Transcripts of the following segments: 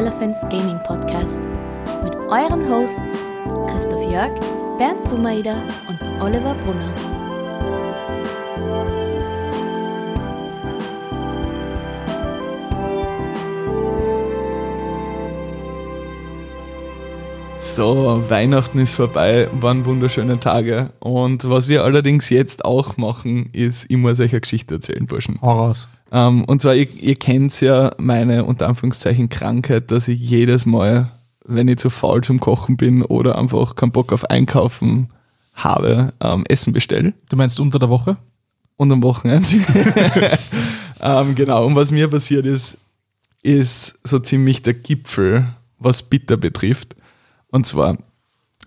Elephants Gaming Podcast mit euren Hosts Christoph Jörg, Bernd Sumaida und Oliver Brunner. So, Weihnachten ist vorbei, waren wunderschöne Tage. Und was wir allerdings jetzt auch machen, ist, ich muss euch eine Geschichte erzählen, Burschen. Hau raus. Ähm, und zwar, ihr, ihr kennt ja meine, unter Anführungszeichen, Krankheit, dass ich jedes Mal, wenn ich zu faul zum Kochen bin oder einfach keinen Bock auf Einkaufen habe, ähm, Essen bestelle. Du meinst unter der Woche? Und am Wochenende. ähm, genau, und was mir passiert ist, ist so ziemlich der Gipfel, was Bitter betrifft. Und zwar,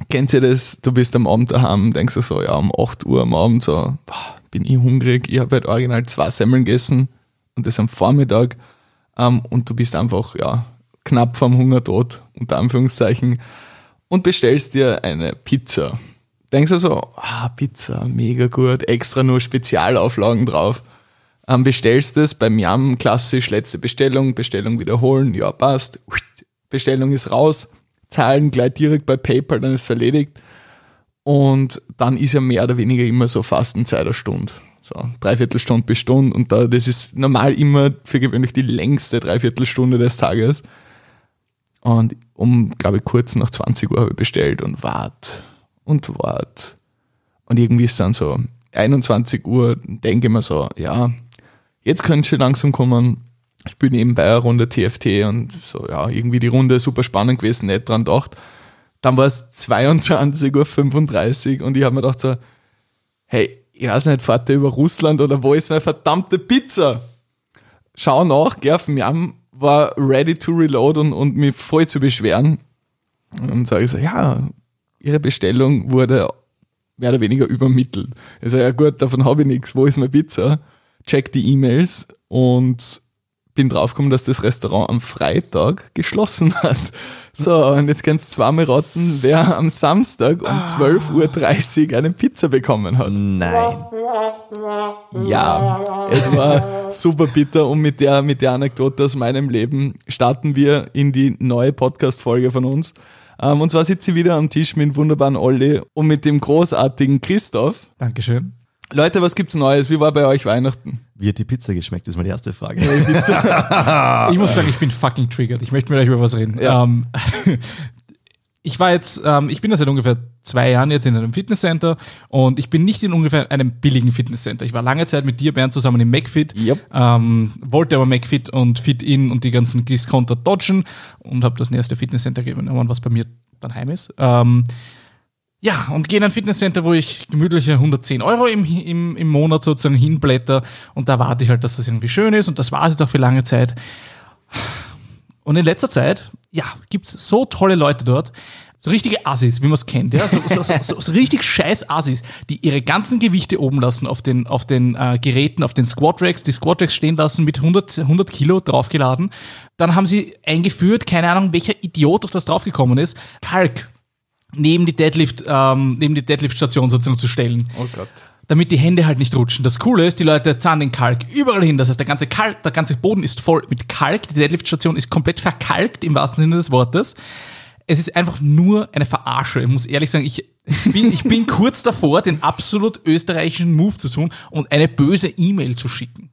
kennt ihr das, du bist am Abend daheim, denkst du so, ja, um 8 Uhr am Abend so, boah, bin ich hungrig, ich habe halt original zwei Semmeln gegessen und das am Vormittag. Ähm, und du bist einfach, ja, knapp vom Hungertod, unter Anführungszeichen, und bestellst dir eine Pizza. Denkst du so, ah, Pizza, mega gut, extra nur Spezialauflagen drauf. Ähm, bestellst es beim Yam, klassisch, letzte Bestellung, Bestellung wiederholen, ja, passt, Bestellung ist raus, zahlen gleich direkt bei PayPal, dann ist es erledigt. Und dann ist ja mehr oder weniger immer so Fastenzeit eine Stunde. So, Dreiviertelstunde bis Stunde. Und da, das ist normal immer für gewöhnlich die längste Dreiviertelstunde des Tages. Und um, glaube ich, kurz nach 20 Uhr habe ich bestellt und wart und wart. Und irgendwie ist dann so 21 Uhr, denke ich mir so, ja, jetzt könnte schon langsam kommen spiele nebenbei eine Runde TFT und so, ja, irgendwie die Runde super spannend gewesen, nicht dran gedacht. Dann war es 22.35 Uhr und ich habe mir gedacht so, hey, ich weiß nicht, fahrt ihr über Russland oder wo ist meine verdammte Pizza? Schau nach, geh auf Miam, war ready to reload und, und mich voll zu beschweren. Und sage ich so, ja, ihre Bestellung wurde mehr oder weniger übermittelt. Ich sage, ja gut, davon habe ich nichts, wo ist meine Pizza? Check die E-Mails und bin draufgekommen, dass das Restaurant am Freitag geschlossen hat. So, und jetzt kannst du zweimal raten, wer am Samstag um ah. 12.30 Uhr eine Pizza bekommen hat. Nein. Ja, es war super bitter und mit der, mit der Anekdote aus meinem Leben starten wir in die neue Podcast-Folge von uns. Ähm, und zwar sitze ich wieder am Tisch mit dem wunderbaren Olli und mit dem großartigen Christoph. Dankeschön. Leute, was gibt's Neues? Wie war bei euch Weihnachten? Wie hat die Pizza geschmeckt? Das ist meine erste Frage. ich muss sagen, ich bin fucking triggered. Ich möchte mit euch über was reden. Ja. Ähm, ich war jetzt, ähm, ich bin ja seit ungefähr zwei Jahren jetzt in einem Fitnesscenter und ich bin nicht in ungefähr einem billigen Fitnesscenter. Ich war lange Zeit mit dir, Bernd, zusammen im McFit, yep. ähm, wollte aber McFit und Fit-In und die ganzen Discounter dodgen und habe das nächste Fitnesscenter genommen, was bei mir dann heim ist. Ähm, ja, und gehe in ein Fitnesscenter, wo ich gemütliche 110 Euro im, im, im Monat sozusagen hinblätter. Und da warte ich halt, dass das irgendwie schön ist. Und das war es jetzt auch für lange Zeit. Und in letzter Zeit, ja, gibt es so tolle Leute dort, so richtige Assis, wie man es kennt, ja, so, so, so, so, richtig scheiß Assis, die ihre ganzen Gewichte oben lassen auf den, auf den äh, Geräten, auf den Squat Racks, die Squat Racks stehen lassen mit 100, 100 Kilo draufgeladen. Dann haben sie eingeführt, keine Ahnung, welcher Idiot auf das draufgekommen ist, Kalk neben die Deadlift, ähm, neben die Deadlift-Station sozusagen zu stellen. Oh Gott. Damit die Hände halt nicht rutschen. Das Coole ist, die Leute zahlen den Kalk überall hin. Das heißt, der ganze Kalk, der ganze Boden ist voll mit Kalk. Die Deadlift-Station ist komplett verkalkt im wahrsten Sinne des Wortes. Es ist einfach nur eine Verarsche. Ich muss ehrlich sagen, ich bin, ich bin kurz davor, den absolut österreichischen Move zu tun und eine böse E-Mail zu schicken.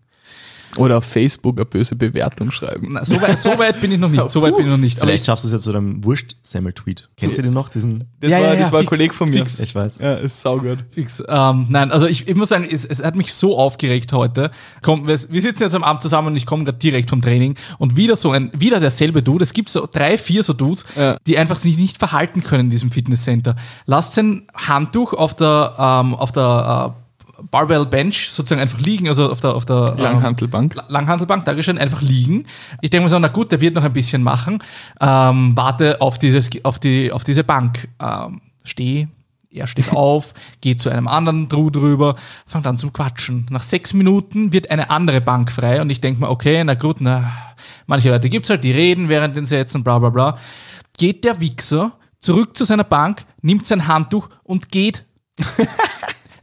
Oder auf Facebook eine böse Bewertung schreiben. Na, so, weit, so weit bin ich noch nicht. So weit bin ich noch nicht. Vielleicht schaffst du es jetzt zu einem Wurst-Semmel-Tweet. Kennst du den noch? Diesen das ja, war, ja, das war ein Kollege von mir. Fix. Ich weiß. Ja, ist saugut. Fix. Ähm, nein, also ich, ich muss sagen, es, es, hat mich so aufgeregt heute. Komm, wir, wir sitzen jetzt am Abend zusammen und ich komme gerade direkt vom Training und wieder so ein, wieder derselbe Dude. Es gibt so drei, vier so Dudes, ja. die einfach sich nicht verhalten können in diesem Fitnesscenter. Lasst ein Handtuch auf der, ähm, auf der äh, Barbell Bench sozusagen einfach liegen, also auf der, auf der Langhantelbank. Ähm, Langhantelbank, Dankeschön, einfach liegen. Ich denke mir so, na gut, der wird noch ein bisschen machen. Ähm, warte auf, dieses, auf, die, auf diese Bank. Ähm, steh, er steht auf, geht zu einem anderen Drew drüber, fängt an zum Quatschen. Nach sechs Minuten wird eine andere Bank frei und ich denke mir, okay, na gut, na, manche Leute gibt es halt, die reden während den Sätzen, bla bla bla. Geht der Wichser zurück zu seiner Bank, nimmt sein Handtuch und geht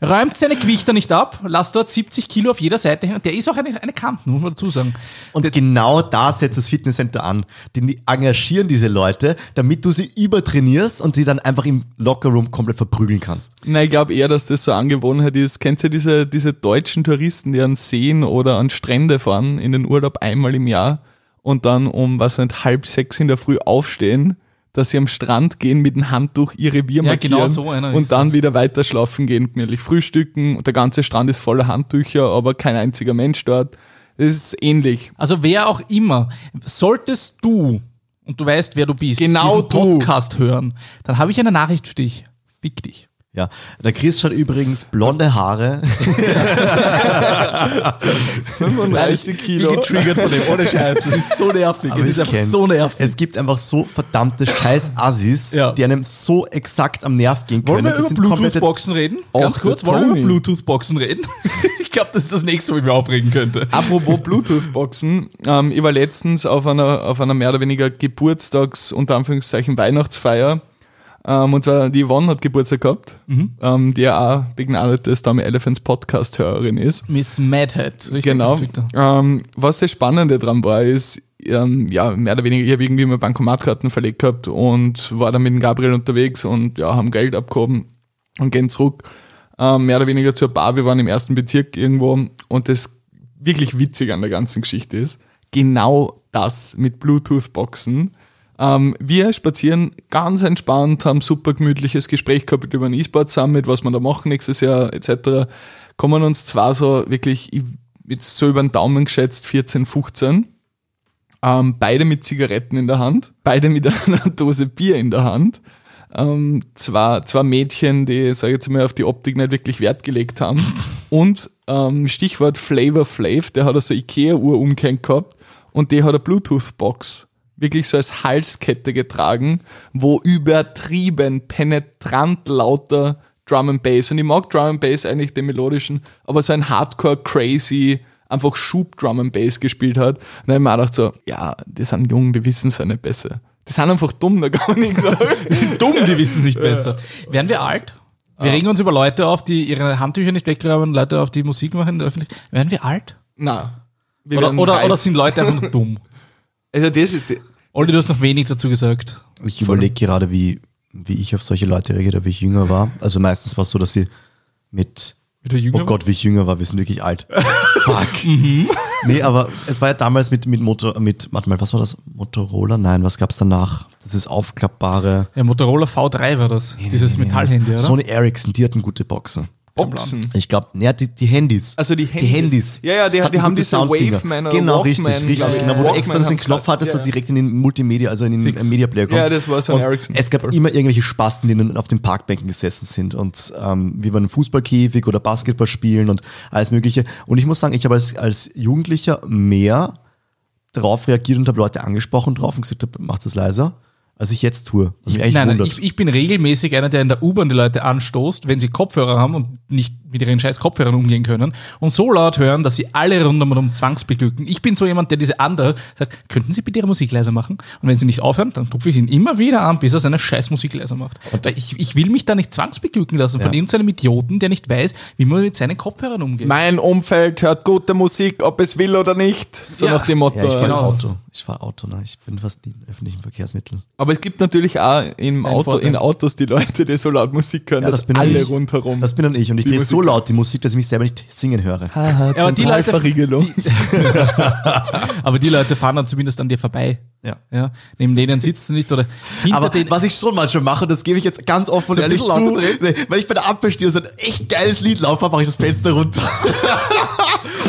räumt seine Gewichter nicht ab, lasst dort 70 Kilo auf jeder Seite hängen. Der ist auch eine, eine Kante, muss man dazu sagen. Und genau da setzt das Fitnesscenter an. Die engagieren diese Leute, damit du sie übertrainierst und sie dann einfach im Lockerroom komplett verprügeln kannst. Nein, ich glaube eher, dass das so eine Angewohnheit ist. Kennt ihr diese, diese deutschen Touristen, die an Seen oder an Strände fahren in den Urlaub einmal im Jahr und dann um, was nicht, halb sechs in der Früh aufstehen, dass sie am Strand gehen mit dem Handtuch ihr Revier Ja, markieren genau so einer und dann das. wieder weiter schlafen gehen, gemütlich frühstücken und der ganze Strand ist voller Handtücher, aber kein einziger Mensch dort. Das ist ähnlich. Also wer auch immer, solltest du, und du weißt, wer du bist, Genau diesen du. Podcast hören, dann habe ich eine Nachricht für dich. Fick dich. Ja, der Chris hat übrigens blonde Haare. 35 Kilo. getriggert von dem, ohne Scheiß. Das ist so nervig. Aber Das ich ist einfach so nervig. Es gibt einfach so verdammte scheiß Assis, Ja. die einem so exakt am Nerv gehen können. Wollen wir Das über Bluetooth-Boxen reden? Ganz kurz, wollen wir über Bluetooth-Boxen reden? ich glaube, das ist das nächste, wo ich mich aufregen könnte. Apropos Bluetooth-Boxen, ähm, ich war letztens auf einer, auf einer mehr oder weniger Geburtstags-, unter Anführungszeichen Weihnachtsfeier. Ähm, und zwar die Yvonne hat Geburtstag gehabt, ähm, die ja auch begnadetes Dummy Elephants Podcast-Hörerin ist. Miss Madhead, richtig Genau. Ähm, was das Spannende dran war, ist, ähm, ja, mehr oder weniger, ich habe irgendwie mal Bankomatkarten verlegt gehabt und war dann mit dem Gabriel unterwegs und ja, haben Geld abgehoben und gehen zurück. Ähm, mehr oder weniger zur Bar, wir waren im ersten Bezirk irgendwo und das wirklich witzig an der ganzen Geschichte ist, genau das mit Bluetooth-Boxen. Ähm, wir spazieren ganz entspannt, haben super gemütliches Gespräch gehabt über ein E-Sport Summit, was wir da machen nächstes Jahr etc. Kommen uns zwar so wirklich, ich- jetzt so über den Daumen geschätzt, 14, 15. Ähm, beide mit Zigaretten in der Hand, beide mit einer Dose Bier in der Hand. Ähm, zwei, zwei Mädchen, die, sag ich jetzt mal, auf die Optik nicht wirklich Wert gelegt haben. Und ähm, Stichwort Flavor Flav, der hat also Ikea-Uhr umgehängt gehabt und die hat eine Bluetooth-Box wirklich so als Halskette getragen, wo übertrieben penetrant lauter Drum and Bass. Und ich mag Drum and Bass eigentlich den melodischen, aber so ein Hardcore crazy einfach Schub Drum and Bass gespielt hat. Und dann hab ich mir auch gedacht so, ja, die sind jung, die wissen es ja nicht besser. Die sind einfach dumm, da kann man nichts sagen. Dumm, die wissen es nicht besser. Werden wir alt? Wir regen uns über Leute auf, die ihre Handtücher nicht weggraben, Leute auf, die Musik machen in der Öffentlichkeit. Werden wir alt? Na. Oder, oder, oder sind Leute einfach dumm? Also das ist, Olli, du hast noch wenig dazu gesagt. Ich überlege gerade, wie, wie ich auf solche Leute reagiert habe, wie ich jünger war. Also meistens war es so, dass sie mit? Oh Gott, wie ich jünger war, wir sind wirklich alt. Fuck. Nee, aber es war ja damals mit, mit Motor, mit, warte mal, was war das? Motorola? Nein, was gab's danach? Das ist aufklappbare. Ja, Motorola V3 war das. Dieses Metallhandy, oder? Sony Ericsson, die hatten gute Boxen. Boxen. Ich glaube, ne, die, die Handys. Also die Handys. Die Handys. Ja, ja, die- die haben diese Sounddinger. Waveman oder Genau, Walkman, richtig, richtig, glaub ich. genau. Wo du Walkman extra den Knopf hattest, Ja, das ja. direkt in den Multimedia, also in den Fix. Media Player kommt. Ja, das war so ein Ericsson. Es gab immer irgendwelche Spasten, die dann auf den Parkbänken gesessen sind und ähm, wir waren im Fußballkäfig oder Basketball spielen und alles mögliche. Und ich muss sagen, ich habe als, als Jugendlicher mehr darauf reagiert und habe Leute angesprochen drauf und gesagt, habe, macht es leiser, als ich jetzt tue. Was mich eigentlich Nein, nein, wundert. ich, ich bin regelmäßig einer, der in der U-Bahn die Leute anstoßt, wenn sie Kopfhörer haben und nicht mit ihren scheiß Kopfhörern umgehen können und so laut hören, dass sie alle rundum zwangsbeglücken. Ich bin so jemand, der diese andere sagt, könnten Sie bitte Ihre Musik leiser machen? Und wenn sie nicht aufhören, dann tupfe ich ihn immer wieder an, bis er seine scheiß Musik leiser macht. Weil ich, ich will mich da nicht zwangsbeglücken lassen von Ja. irgendeinem Idioten, der nicht weiß, wie man mit seinen Kopfhörern umgeht. Mein Umfeld hört gute Musik, ob es will oder nicht. So Ja. nach dem Motto. ja, ich fahre genau. Auto. Ich fahre Auto, ne? ich bin fast nie in öffentlichen Verkehrsmitteln. Aber es gibt natürlich auch im Ein Auto, Vorteil. in Autos die Leute, die so laut Musik hören, Ja, dass das bin dann alle ich. rundherum. Das bin dann ich und ich Die drehe so Musik- laut die Musik, dass ich mich selber nicht singen höre. Haha, aber die Leute- Zentralverriegelung. Aber die Leute fahren dann zumindest an dir vorbei. Ja. Ja, neben denen sitzt du nicht oder Aber was ich schon manchmal mache, das gebe ich jetzt ganz offen und ehrlich zu, wenn ich bei der Ampel stehe und so ein echt geiles Lied laufe, mache ich das Fenster runter.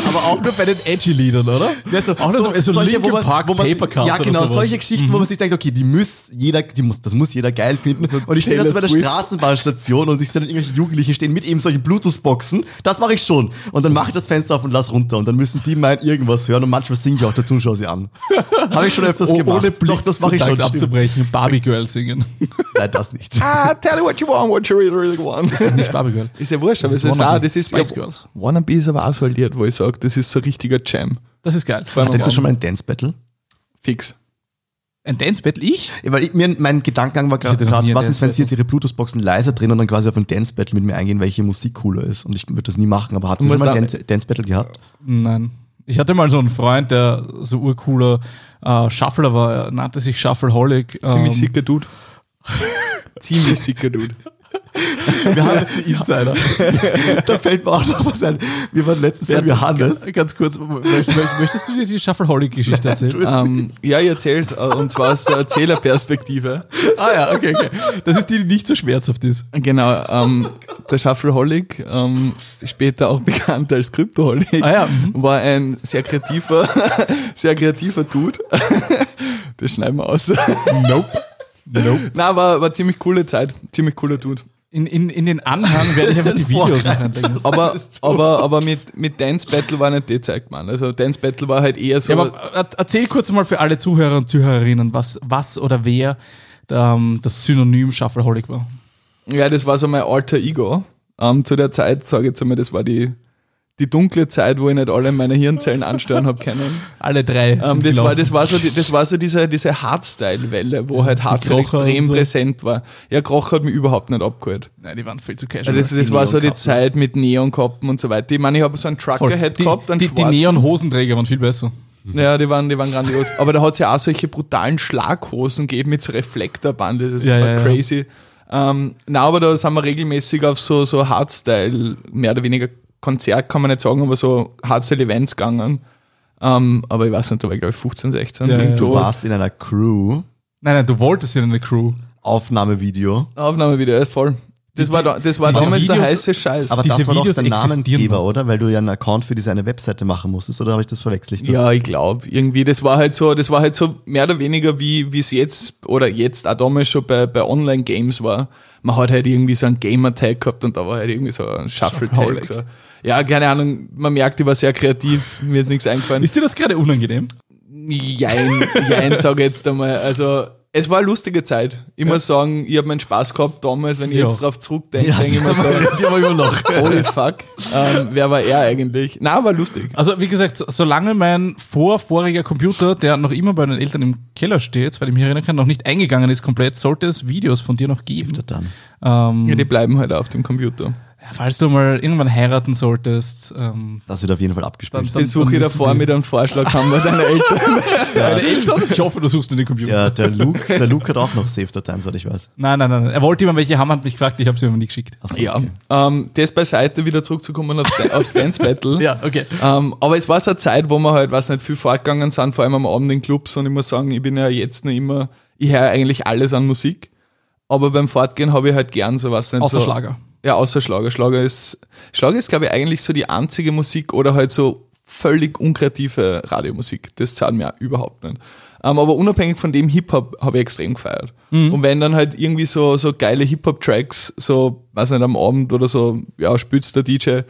aber auch nur bei den Edgy-Liedern, oder? Ja, so, Auch nur so, so Linkin Park Paper Cut Ja, oder genau, sowas. solche Geschichten, wo man sich denkt, okay, die muss jeder, die muss, das muss jeder geil finden. Und ich stehe da so bei der. Straßenbahnstation und ich sehe dann irgendwelche Jugendlichen stehen mit eben solchen Bluetooth-Boxen. Das mache ich schon. Und dann mache ich das Fenster auf und lass runter. Und dann müssen die meinen irgendwas hören und manchmal singe ich auch dazu und schaue sie an. Habe ich schon öfters Oh, gemacht. ohne Doch, das mache ich schon. Abzubrechen. Barbie Girl singen. Nein, das nicht. ah, tell you what you want, what you really, really want. Nicht Barbie Girl. Ist ja wurscht, aber es Das ist ist Wannabe. das ist Spice ja, Girls. Wannabe ist aber so Lied, wo ich sage, das ist so ein richtiger Jam. Das ist geil. Hattet ihr schon mal ein Dance-Battle? Fix. Ein Dance Battle? Ich? Ja, weil ich, mir, mein Gedankengang war gerade, was ist, wenn sie Dance jetzt ihre Bluetooth-Boxen leiser drehen und dann quasi auf ein Dance-Battle mit mir eingehen, welche Musik cooler ist. Und ich würde das nie machen, aber hat sie schon mal ein da- Dan- Dance-Battle gehabt? Nein. Ich hatte mal so einen Freund, der so urcooler äh, Shuffler war. Er nannte sich Shuffleholic. Ziemlich ähm, sicker Dude. Ziemlich sicker Dude. Wir haben, Insider. da fällt mir auch noch was ein. Wir waren letztens bei Johannes. Ganz, ganz kurz, möchtest, du dir die Shuffleholic-Geschichte erzählen? ähm, ja, ich erzähl's, äh, und zwar aus der Erzählerperspektive. ah ja, okay, okay. Das ist die, die nicht so schmerzhaft ist. Genau, ähm, der Shuffleholic, ähm, später auch bekannt als Kryptoholic, Ah ja, mhm. war ein sehr kreativer, sehr kreativer Dude. Das schneiden wir aus. Nope. Nope. Na, war, war ziemlich coole Zeit, ziemlich cooler Dude. In, in, in den Anhang werde ich einfach die Videos noch einlegen. Aber, aber, aber mit, mit Dance Battle war nicht die Zeit gemeint. Also Dance Battle war halt eher so. Ja, aber er- erzähl kurz mal für alle Zuhörer und Zuhörerinnen, was, was oder wer ähm, das Synonym Shuffleholic war. Ja, das war so mein alter Ego. Ähm, zu der Zeit, sage ich jetzt einmal, das war die, die dunkle Zeit, wo ich nicht alle meine Hirnzellen anstören habe können. Alle drei. Ähm, das, war, das war so, das war so diese, diese Hardstyle-Welle, wo halt Hardstyle Krocher extrem so. präsent war. Ja, Kroch hat mich überhaupt nicht abgeholt. Nein, die waren viel zu Ja, casual. das das war so die. Zeit mit Neonkappen und so weiter. Ich meine, ich habe so einen. Trucker-Head die, gehabt, einen die, die. Neon-Hosenträger waren viel besser. Ja, die waren, die waren grandios. Aber da hat es ja auch solche brutalen Schlaghosen gegeben mit so Reflektorband. Das ist Ja, war ja, ja. crazy. Ähm, na, aber da sind wir regelmäßig auf so, so Hardstyle, mehr oder weniger Konzert kann man nicht sagen, aber so Hardstyle-Events gegangen. Ähm, aber ich weiß nicht, da war ich glaube ich 15, 16, Ja, ja. Du warst in einer Crew, Nein, nein, du wolltest in eine Crew. Aufnahmevideo. Aufnahme wieder, ja, voll. Das war, da, das war damals der Videos- heiße Scheiß. Aber Diese das war doch Videos der existieren Namengeber, oder? Weil du ja einen Account für diese eine Webseite machen musstest, oder habe ich das verwechselt? Ja, ich glaube, irgendwie, das war halt so, das war halt so mehr oder weniger wie wie es jetzt oder jetzt auch damals schon bei, bei Online-Games war. Man hat halt irgendwie so einen Gamer-Tag gehabt und da war halt irgendwie so ein Shuffle-Tag. So. Ja, keine Ahnung, man merkt, ich war sehr kreativ, mir ist nichts eingefallen. Ist dir das gerade unangenehm? Jein, jein, sage ich jetzt einmal. Also, es war eine lustige Zeit. Ich muss sagen, ich habe meinen Spaß gehabt damals, wenn ich Ja. jetzt drauf zurückdenke, Ja, denke ich mir so, die haben wir immer noch. holy fuck, ähm, wer war er eigentlich? Na, war lustig. Also, wie gesagt, so- solange mein vorvoriger Computer, der noch immer bei den Eltern im Keller steht, weil ich mich erinnern kann, noch nicht eingegangen ist komplett, sollte es Videos von dir noch geben. Dann. Ähm, Ja, die bleiben halt auf dem Computer. Falls du mal irgendwann heiraten solltest, ähm, Das wird auf jeden Fall abgespielt. Dann- Ich suche davor mit einem Vorschlag, haben wir deine Eltern. deine Eltern? Ich hoffe, du suchst in den Computer. Der, der, Luke, der Luke hat auch noch Save-Dateien, soweit ich weiß. Nein, nein, nein. Er wollte immer welche haben, hat mich gefragt, ich habe sie aber nie geschickt. Achso, Ja, okay. ähm, das beiseite wieder zurückzukommen aufs, Dan- aufs Dance Battle. Ja, okay. Ähm, aber es war so eine Zeit, wo wir halt, weiß nicht, viel fortgegangen sind, vor allem am Abend in Clubs. Und ich muss sagen, ich bin ja jetzt noch immer, ich höre eigentlich alles an Musik. Aber beim Fortgehen habe ich halt gern so was nicht Außer so, Schlager. Ja, außer Schlager. Schlager ist, Schlager ist, glaube ich, eigentlich so die einzige Musik oder halt so völlig unkreative Radiomusik. Das zahlt mir auch überhaupt nicht. Ähm, aber unabhängig von dem Hip-Hop habe ich extrem gefeiert. Und wenn dann halt irgendwie so, so geile Hip-Hop-Tracks, so, weiß nicht, am Abend oder so, ja, spülst der DJ,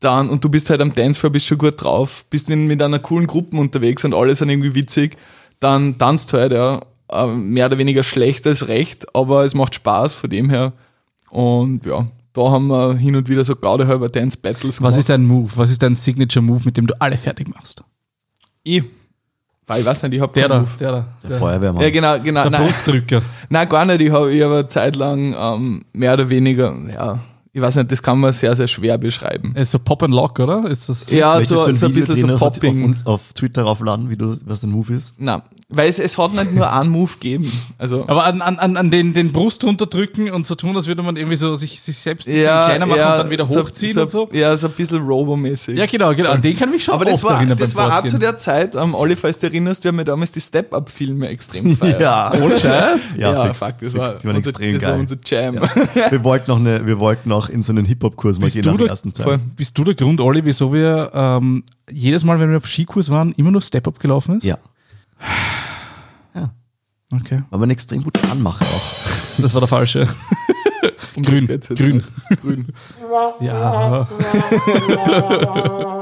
dann, und du bist halt am Dancefloor, bist schon gut drauf, bist mit einer coolen Gruppe unterwegs und alle sind irgendwie witzig, dann tanzt halt, ja, ähm, mehr oder weniger schlecht als recht, aber es macht Spaß von dem her. Und ja, da haben wir hin und wieder so gerade halber Dance Battles Was ist dein Move? Was ist dein Signature-Move, mit dem du alle fertig machst? ich? Weil ich weiß nicht, ich habe Der da, Move. der da. Der Feuerwehrmann. Ja, genau, genau. Der nein, Brustdrücker. nein, gar nicht. Ich habe ich hab eine Zeit lang ähm, mehr oder weniger, ja, ich weiß nicht, das kann man sehr, sehr schwer beschreiben. Ist so Pop and Lock, oder? Ist das? Ja, so, du ein so ein bisschen so Popping. Auf, auf Twitter raufladen, wie du, was dein Move ist? Nein, weil es, es hat nicht nur einen Move gegeben. Also, Aber an, an, an an den, den Brust runterdrücken und so tun, als würde man irgendwie so sich, sich selbst ja, kleiner machen ja, und dann wieder hochziehen so, und so. Ja, so ein bisschen Robo-mäßig. Ja, genau, genau. An den kann mich schon Aber das war, das war auch zu der Zeit, ähm, Olli, falls du dich erinnerst, wir haben ja damals die Step-Up-Filme extrem gefeiert. Ja. Ohne Scheiß? Ja, Ja, fix, fuck, das fix, war, die waren unser, extrem das war geil. unser Jam. Wir wollten noch, eine, wir wollten noch in so einen Hip-Hop-Kurs mal gehen nach der der- ersten Zeit. Voll. Bist du der Grund, Olli, wieso wir ähm, jedes Mal, wenn wir auf Skikurs waren, immer nur Step-Up gelaufen ist? Ja, Okay. war man extrem gut anmachen auch. Das war der falsche. Um Grün, jetzt. grün. grün. Ja.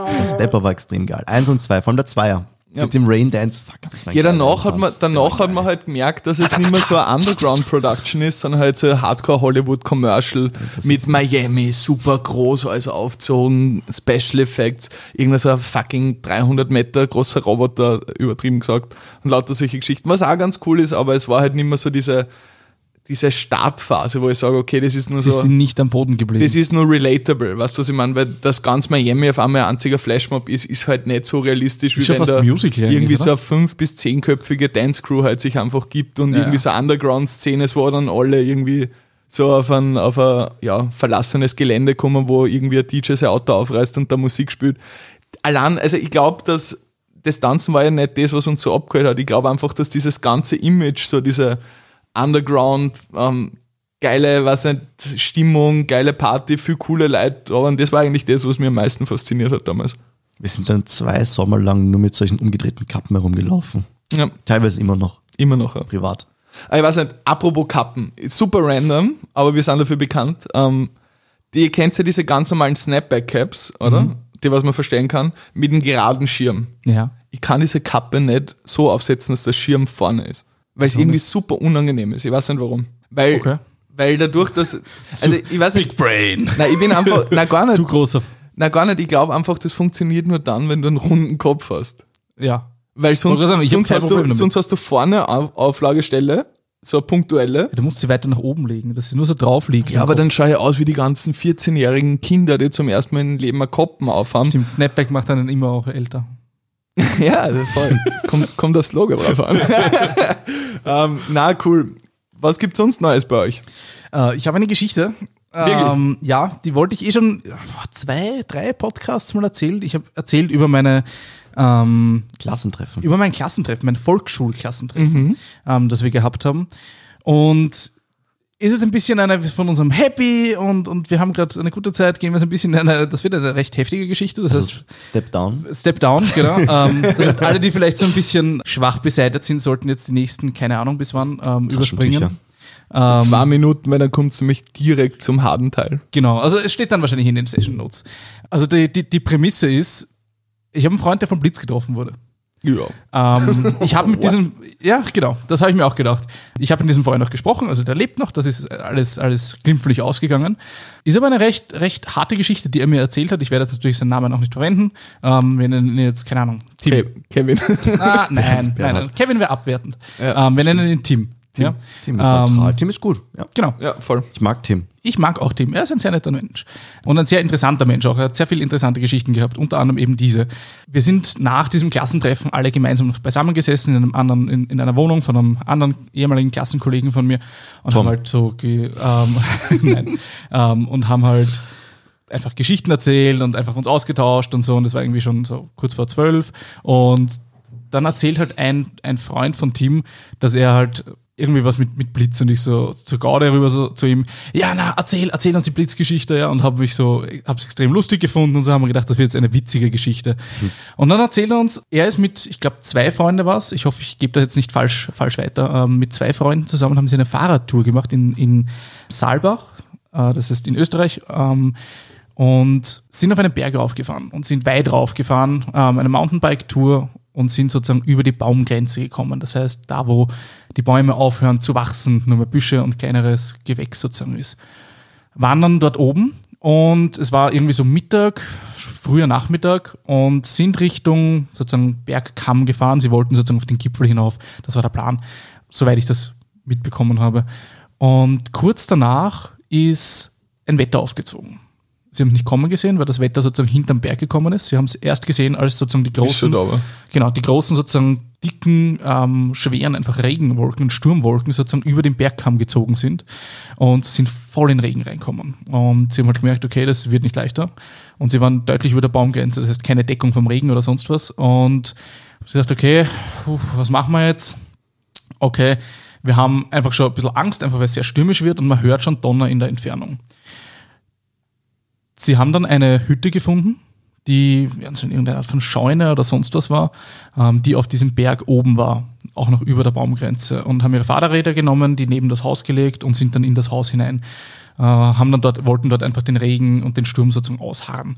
Der Stepper war extrem geil. Eins und zwei, von der Zweier. Ja. Mit dem Rain Dance. Fuck, das war Ja, danach hat man, danach hat man halt gemerkt, dass es nicht mehr so eine Underground-Production ist, sondern halt so ein Hardcore-Hollywood-Commercial mit Miami, super groß, also aufzogen, Special Effects, irgendein so ein fucking 300 Meter großer Roboter, übertrieben gesagt, und lauter solche Geschichten, was auch ganz cool ist, aber es war halt nicht mehr so diese, diese Startphase, wo ich sage, okay, das ist nur Die so... sind nicht am Boden geblieben. Das ist nur relatable, weißt du, was ich meine? Weil das ganz Miami auf einmal ein einziger Flashmob ist, ist halt nicht so realistisch, wie Ist schon wenn da irgendwie oder? so eine fünf- bis zehnköpfige Dance-Crew halt sich einfach gibt und Ja, irgendwie so Underground-Szene, wo dann alle irgendwie so auf ein, auf ein ja, verlassenes Gelände kommen, wo irgendwie ein DJ sein Auto aufreißt und da Musik spielt. Allein, also ich glaube, dass das Tanzen war ja nicht das, was uns so abgeholt hat. Ich glaube einfach, dass dieses ganze Image, so diese Underground, ähm, geile, was nicht, Stimmung, geile Party, viel coole Leute, waren, das war eigentlich das, was mir am meisten fasziniert hat damals. Wir sind dann zwei Sommer lang nur mit solchen umgedrehten Kappen herumgelaufen. Ja, Teilweise immer noch immer noch. Ja. privat. Ich weiß nicht, apropos Kappen, ist super random, aber wir sind dafür bekannt. Ähm, die, ihr kennt ja diese ganz normalen Snapback-Caps, oder? Die, was man verstellen kann, mit einem geraden Schirm. ja. Ich kann diese Kappe nicht so aufsetzen, dass der Schirm vorne ist. Weil es irgendwie super unangenehm ist. Ich weiß nicht warum. Weil, Okay. weil dadurch, dass. Also ich weiß nicht. Brain. Nein, ich bin einfach. Nein, gar nicht. Zu großer. Na gar nicht, ich glaube einfach, das funktioniert nur dann, wenn du einen runden Kopf hast. Ja. Weil sonst, sagen, sonst, hast, du, sonst hast du vorne Auf Auflagestelle, so eine punktuelle. Du musst sie weiter nach oben legen, dass sie nur so drauf liegt. Ja, aber dann schaue ich aus wie die ganzen 14-jährigen Kinder, die zum ersten Mal im Leben einen Koppen aufhaben. Stimmt, Snapback macht einen immer auch älter. ja, voll. kommt, kommt das Logo drauf an. ähm, na, cool. Was gibt's sonst Neues bei euch? Äh, ich habe eine Geschichte. Wirklich? Ähm, ja, die wollte ich eh schon vor zwei, drei Podcasts mal erzählt. Ich habe erzählt über meine ähm, Klassentreffen. über mein Klassentreffen, mein Volksschulklassentreffen, ähm, das wir gehabt haben. Und ist es ein bisschen eine von unserem Happy und, und wir haben gerade eine gute Zeit, gehen wir so ein bisschen in eine, das wird eine recht heftige Geschichte. Das heißt, Step down. Step Down, genau. ähm, das heißt, alle, die vielleicht so ein bisschen schwach beseitigt sind, sollten jetzt die nächsten, keine Ahnung bis wann, ähm, überspringen. So zwei Minuten, weil dann kommt es nämlich direkt zum harten Teil. Genau, also es steht dann wahrscheinlich in den Session Notes. Also die, die, die Prämisse ist, ich habe einen Freund, der vom Blitz getroffen wurde. Ja. Ähm, ich habe mit diesem, ja, genau, das habe ich mir auch gedacht. Ich habe mit diesem Freund noch gesprochen, also der lebt noch, das ist alles, alles glimpflich ausgegangen. Ist aber eine recht, recht harte Geschichte, die er mir erzählt hat. Ich werde jetzt natürlich seinen Namen auch nicht verwenden. Ähm, wir nennen ihn jetzt, keine Ahnung, Tim. Ke Kevin. Ah, nein, nein, Bernhard. nein, Kevin wäre abwertend. Ja, ähm, wir nennen ihn Tim. Ja? Tim ist Ähm, neutral. Tim ist gut. Ja. Genau. ja, voll. Ich mag Tim. Ich mag auch Tim. Er ist ein sehr netter Mensch. Und ein sehr interessanter Mensch auch. Er hat sehr viele interessante Geschichten gehabt, unter anderem eben diese. Wir sind nach diesem Klassentreffen alle gemeinsam noch beisammengesessen in, einem anderen, in, in einer Wohnung von einem anderen ehemaligen Klassenkollegen von mir und Tom. haben halt so, ähm, nein, ähm, und haben halt einfach Geschichten erzählt und einfach uns ausgetauscht und so. Und das war irgendwie schon so kurz vor zwölf. Und dann erzählt halt ein, ein Freund von Tim, dass er halt irgendwie was mit, mit Blitz und ich so zur Gaude rüber so zu ihm, ja, na, erzähl, erzähl uns die Blitzgeschichte, ja, und habe mich so, hab's extrem lustig gefunden und so haben wir gedacht, das wird jetzt eine witzige Geschichte. Und dann erzählt er uns, er ist mit, ich glaube, zwei Freunde was, ich hoffe, ich gebe das jetzt nicht falsch, falsch weiter, ähm, mit zwei Freunden zusammen haben sie eine Fahrradtour gemacht in, in Saalbach, äh, das heißt in Österreich, ähm, und sind auf einen Berg raufgefahren und sind weit raufgefahren, ähm, eine Mountainbike-Tour und sind sozusagen über die Baumgrenze gekommen. Das heißt, da wo die Bäume aufhören zu wachsen, nur mehr Büsche und kleineres Gewächs sozusagen ist. Waren dann dort oben und es war irgendwie so Mittag, früher Nachmittag und sind Richtung sozusagen Bergkamm gefahren. Sie wollten sozusagen auf den Gipfel hinauf. Das war der Plan, soweit ich das mitbekommen habe. Und kurz danach ist ein Wetter aufgezogen. Sie haben es nicht kommen gesehen, weil das Wetter sozusagen hinterm Berg gekommen ist. Sie haben es erst gesehen, als sozusagen die großen, da, genau, die großen sozusagen dicken, ähm, schweren einfach Regenwolken und Sturmwolken sozusagen über den Bergkamm gezogen sind und sind voll in Regen reinkommen. Und sie haben halt gemerkt, okay, das wird nicht leichter. Und sie waren deutlich über der Baumgrenze, das heißt keine Deckung vom Regen oder sonst was. Und sie dachte, okay, puh, was machen wir jetzt? Okay, wir haben einfach schon ein bisschen Angst, einfach weil es sehr stürmisch wird und man hört schon Donner in der Entfernung. Sie haben dann eine Hütte gefunden, die in irgendeiner Art von Scheune oder sonst was war, ähm, die auf diesem Berg oben war, auch noch über der Baumgrenze und haben ihre Fahrräder genommen, die neben das Haus gelegt und sind dann in das Haus hinein, äh, haben dann dort, wollten dort einfach den Regen und den Sturm ausharren,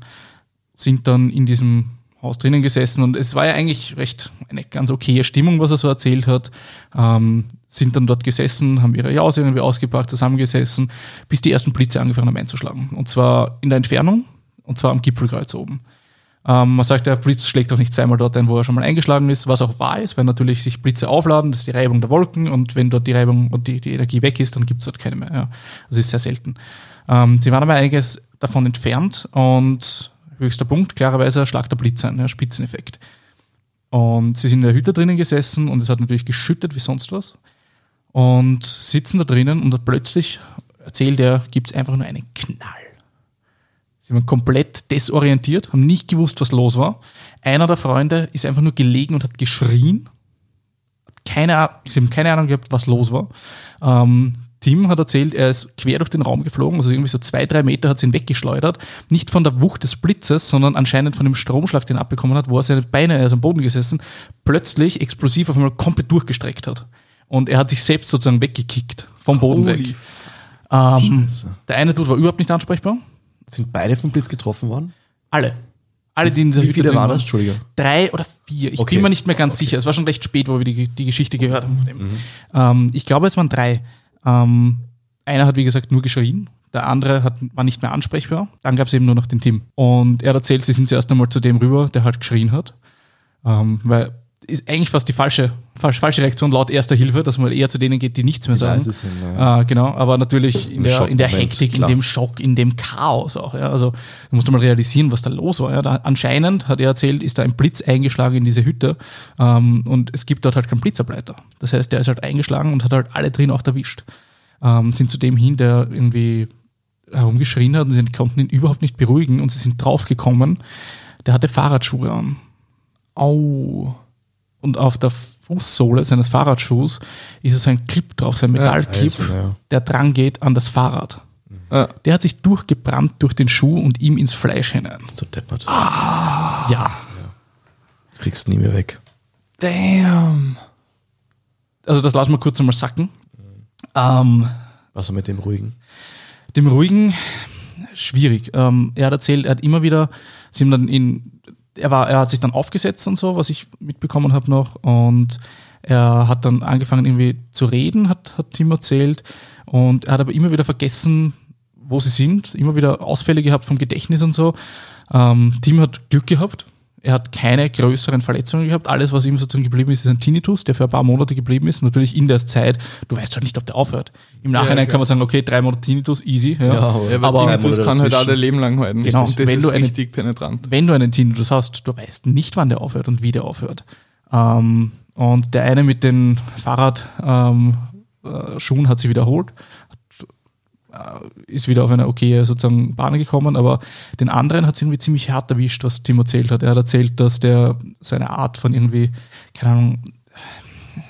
sind dann in diesem Haus drinnen gesessen und es war ja eigentlich recht eine ganz okaye Stimmung, was er so erzählt hat. Ähm, sind dann dort gesessen, haben ihre Jause irgendwie ausgepackt, zusammengesessen, bis die ersten Blitze angefangen haben einzuschlagen. Und zwar in der Entfernung, und zwar am Gipfelkreuz oben. Ähm, man sagt, der Blitz schlägt auch nicht zweimal dort ein, wo er schon mal eingeschlagen ist, was auch wahr ist, weil natürlich sich Blitze aufladen, das ist die Reibung der Wolken und wenn dort die Reibung und die, die Energie weg ist, dann gibt es dort keine mehr. Ja. Das ist sehr selten. Ähm, sie waren aber einiges davon entfernt und höchster Punkt, klarerweise schlagt der Blitz ein, ja, Spitzeneffekt. Und sie sind in der Hütte drinnen gesessen und es hat natürlich geschüttet wie sonst was. Und sitzen da drinnen und plötzlich erzählt er, gibt es einfach nur einen Knall. Sie waren komplett desorientiert, haben nicht gewusst, was los war. Einer der Freunde ist einfach nur gelegen und hat geschrien. Keine, sie haben keine Ahnung gehabt, was los war. Ähm, Tim hat erzählt, er ist quer durch den Raum geflogen, also irgendwie so zwei, drei Meter hat sie ihn weggeschleudert. Nicht von der Wucht des Blitzes, sondern anscheinend von dem Stromschlag, den er abbekommen hat, wo er seine Beine, er ist am Boden gesessen, plötzlich explosiv auf einmal komplett durchgestreckt hat. Und er hat sich selbst sozusagen weggekickt, vom Boden Holy weg. Ähm, der eine Dude war überhaupt nicht ansprechbar. Sind beide vom Blitz getroffen worden? Alle. Alle, die in dieser Wie Hütte viele waren das? Entschuldige. Drei oder vier. Ich Okay. bin mir nicht mehr ganz sicher. Es war schon recht spät, wo wir die, die Geschichte gehört haben von dem. Ähm, ich glaube, es waren drei. Ähm, einer hat, wie gesagt, nur geschrien. Der andere hat, war nicht mehr ansprechbar. Dann gab es eben nur noch den Tim. Und er hat erzählt, sie sind zuerst einmal zu dem rüber, der halt geschrien hat. Ähm, weil ist eigentlich fast die falsche, falsche, falsche Reaktion laut erster Hilfe, dass man eher zu denen geht, die nichts mehr sagen. sind, ja. Äh, genau, aber natürlich in der, in der Hektik, klar. in dem Schock, in dem Chaos auch. Ja. Also du musst mal realisieren, was da los war. Ja. Da, anscheinend, hat er erzählt, ist da ein Blitz eingeschlagen in diese Hütte ähm, und es gibt dort halt keinen Blitzableiter. Das heißt, der ist halt eingeschlagen und hat halt alle drin auch erwischt. Ähm, sind zu dem hin, der irgendwie herumgeschrien hat und sie konnten ihn überhaupt nicht beruhigen und sie sind draufgekommen. Der hatte Fahrradschuhe an. Au. Und auf der Fußsohle seines Fahrradschuhs ist es ein Clip drauf, so ein Metallclip, Eisen, ja. der dran geht an das Fahrrad. Ah, Der hat sich durchgebrannt durch den Schuh und ihm ins Fleisch hinein. So deppert. Ja. Das kriegst du nie mehr weg. damn. Also das lassen wir kurz einmal sacken. Ähm, Was war mit dem Ruhigen? dem Ruhigen, schwierig. Ähm, er hat erzählt, er hat immer wieder, sie haben dann ihn, er war, er hat sich dann aufgesetzt und so, was ich mitbekommen habe noch. Und er hat dann angefangen irgendwie zu reden, hat, hat Tim erzählt. Und er hat aber immer wieder vergessen, wo sie sind, immer wieder Ausfälle gehabt vom Gedächtnis und so. Ähm, Tim hat Glück gehabt. Er hat keine größeren Verletzungen gehabt. Alles, was ihm sozusagen geblieben ist, ist ein Tinnitus, der für ein paar Monate geblieben ist. Natürlich in der Zeit, du weißt halt nicht, ob der aufhört. Im Nachhinein klar. kann man sagen, okay, drei Monate Tinnitus, easy. Ja. Ja, Ja, aber aber Tinnitus kann halt auch dein Leben lang halten. Genau. Und das Wenn ist du eine- richtig penetrant. wenn du einen Tinnitus hast, du weißt nicht, wann der aufhört und wie der aufhört. Ähm, und der eine mit den Fahrradschuhen ähm, äh, hat sich wiederholt, ist wieder auf eine okaye sozusagen Bahn gekommen, aber den anderen hat es irgendwie ziemlich hart erwischt, was Tim erzählt hat. Er hat erzählt, dass der so eine Art von irgendwie, keine Ahnung,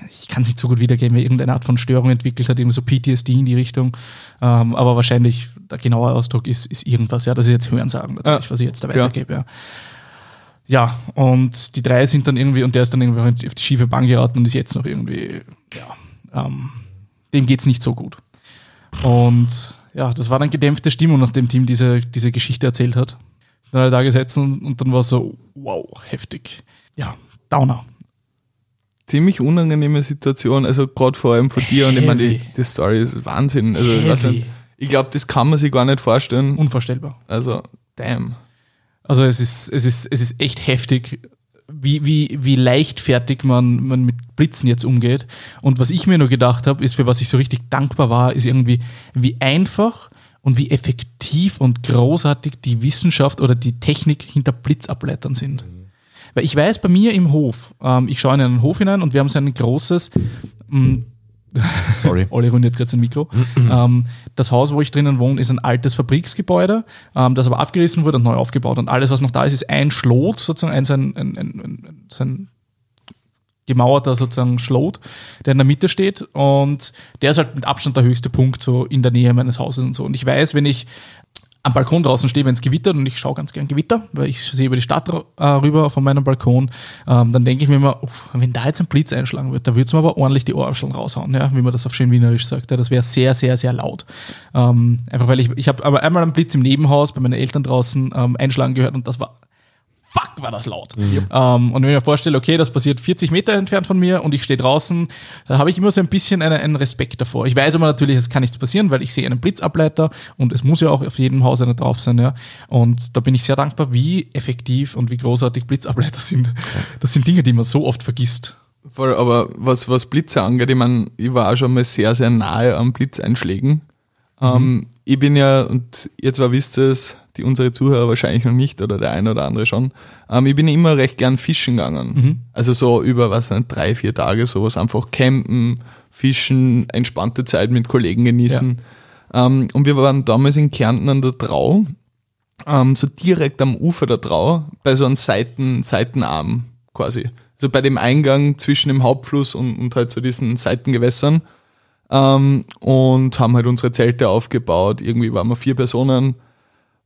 ich kann es nicht so gut wiedergeben, wer irgendeine Art von Störung entwickelt hat, eben so PTSD in die Richtung. Ähm, aber wahrscheinlich der genaue Ausdruck ist, ist irgendwas, ja, das ist jetzt Hörensagen natürlich, Ja, was ich jetzt da weitergebe, ja. Ja, und die drei sind dann irgendwie, und der ist dann irgendwie auf die schiefe Bahn geraten und ist jetzt noch irgendwie, ja, ähm, dem geht's nicht so gut. Und ja, das war dann gedämpfte Stimmung, nachdem Tim diese, diese Geschichte erzählt hat. Dann hat er da gesessen und, dann war so, wow, heftig. Ja, Downer. Ziemlich unangenehme Situation, also gerade vor allem von dir und ich meine, die, die Story ist Wahnsinn. Also, ich Heavy. nicht, ich glaube, das kann man sich gar nicht vorstellen. Unvorstellbar. Also, damn. Also es ist, es ist, es ist echt heftig, wie, wie, wie leichtfertig man, man mit Blitzen jetzt umgeht. Und was ich mir nur gedacht habe, ist, für was ich so richtig dankbar war, ist irgendwie, wie einfach und wie effektiv und großartig die Wissenschaft oder die Technik hinter Blitzableitern sind. Weil ich weiß, bei mir im Hof, ähm, ich schaue in einen Hof hinein und wir haben so ein großes, mh, Sorry. Olli ruiniert gerade sein Mikro. ähm, das Haus, wo ich drinnen wohne, ist ein altes Fabriksgebäude, ähm, das aber abgerissen wurde und neu aufgebaut. Und alles, was noch da ist, ist ein Schlot, sozusagen ein, ein, ein, ein, ein gemauerter sozusagen Schlot, der in der Mitte steht. Und der ist halt mit Abstand der höchste Punkt so in der Nähe meines Hauses und so. Und ich weiß, wenn ich am Balkon draußen stehe, wenn es gewittert und ich schaue ganz gern Gewitter, weil ich sehe über die Stadt äh, rüber von meinem Balkon, ähm, dann denke ich mir immer, uff, wenn da jetzt ein Blitz einschlagen wird, da würde es mir aber ordentlich die Ohrscheln raushauen, ja, wie man das auf schön Wienerisch sagt. Ja, das wäre sehr, sehr, sehr laut. Ähm, einfach weil ich, ich habe aber einmal einen Blitz im Nebenhaus bei meinen Eltern draußen ähm, einschlagen gehört und das war fuck, war das laut. Ähm, und wenn ich mir vorstelle, okay, das passiert 40 Meter entfernt von mir und ich stehe draußen, da habe ich immer so ein bisschen eine, einen Respekt davor. Ich weiß aber natürlich, es kann nichts passieren, weil ich sehe einen Blitzableiter und es muss ja auch auf jedem Haus einer drauf sein. Ja. Und da bin ich sehr dankbar, wie effektiv und wie großartig Blitzableiter sind. Das sind Dinge, die man so oft vergisst. Voll, aber was, was Blitze angeht, ich meine, ich war auch schon mal sehr, sehr nahe am Blitzeinschlägen. Ähm, ich bin ja, und ihr zwar wisst es, die unsere Zuhörer wahrscheinlich noch nicht oder der eine oder andere schon, ähm, ich bin ja immer recht gern fischen gegangen. Also so über, was nicht, drei, vier Tage sowas, einfach campen, fischen, entspannte Zeit mit Kollegen genießen. Ähm, und wir waren damals in Kärnten an der Trau, ähm, so direkt am Ufer der Trau, bei so einem Seiten, Seitenarm quasi. Also bei dem Eingang zwischen dem Hauptfluss und, und halt so diesen Seitengewässern. Ähm, und haben halt unsere Zelte aufgebaut. Irgendwie waren wir vier Personen,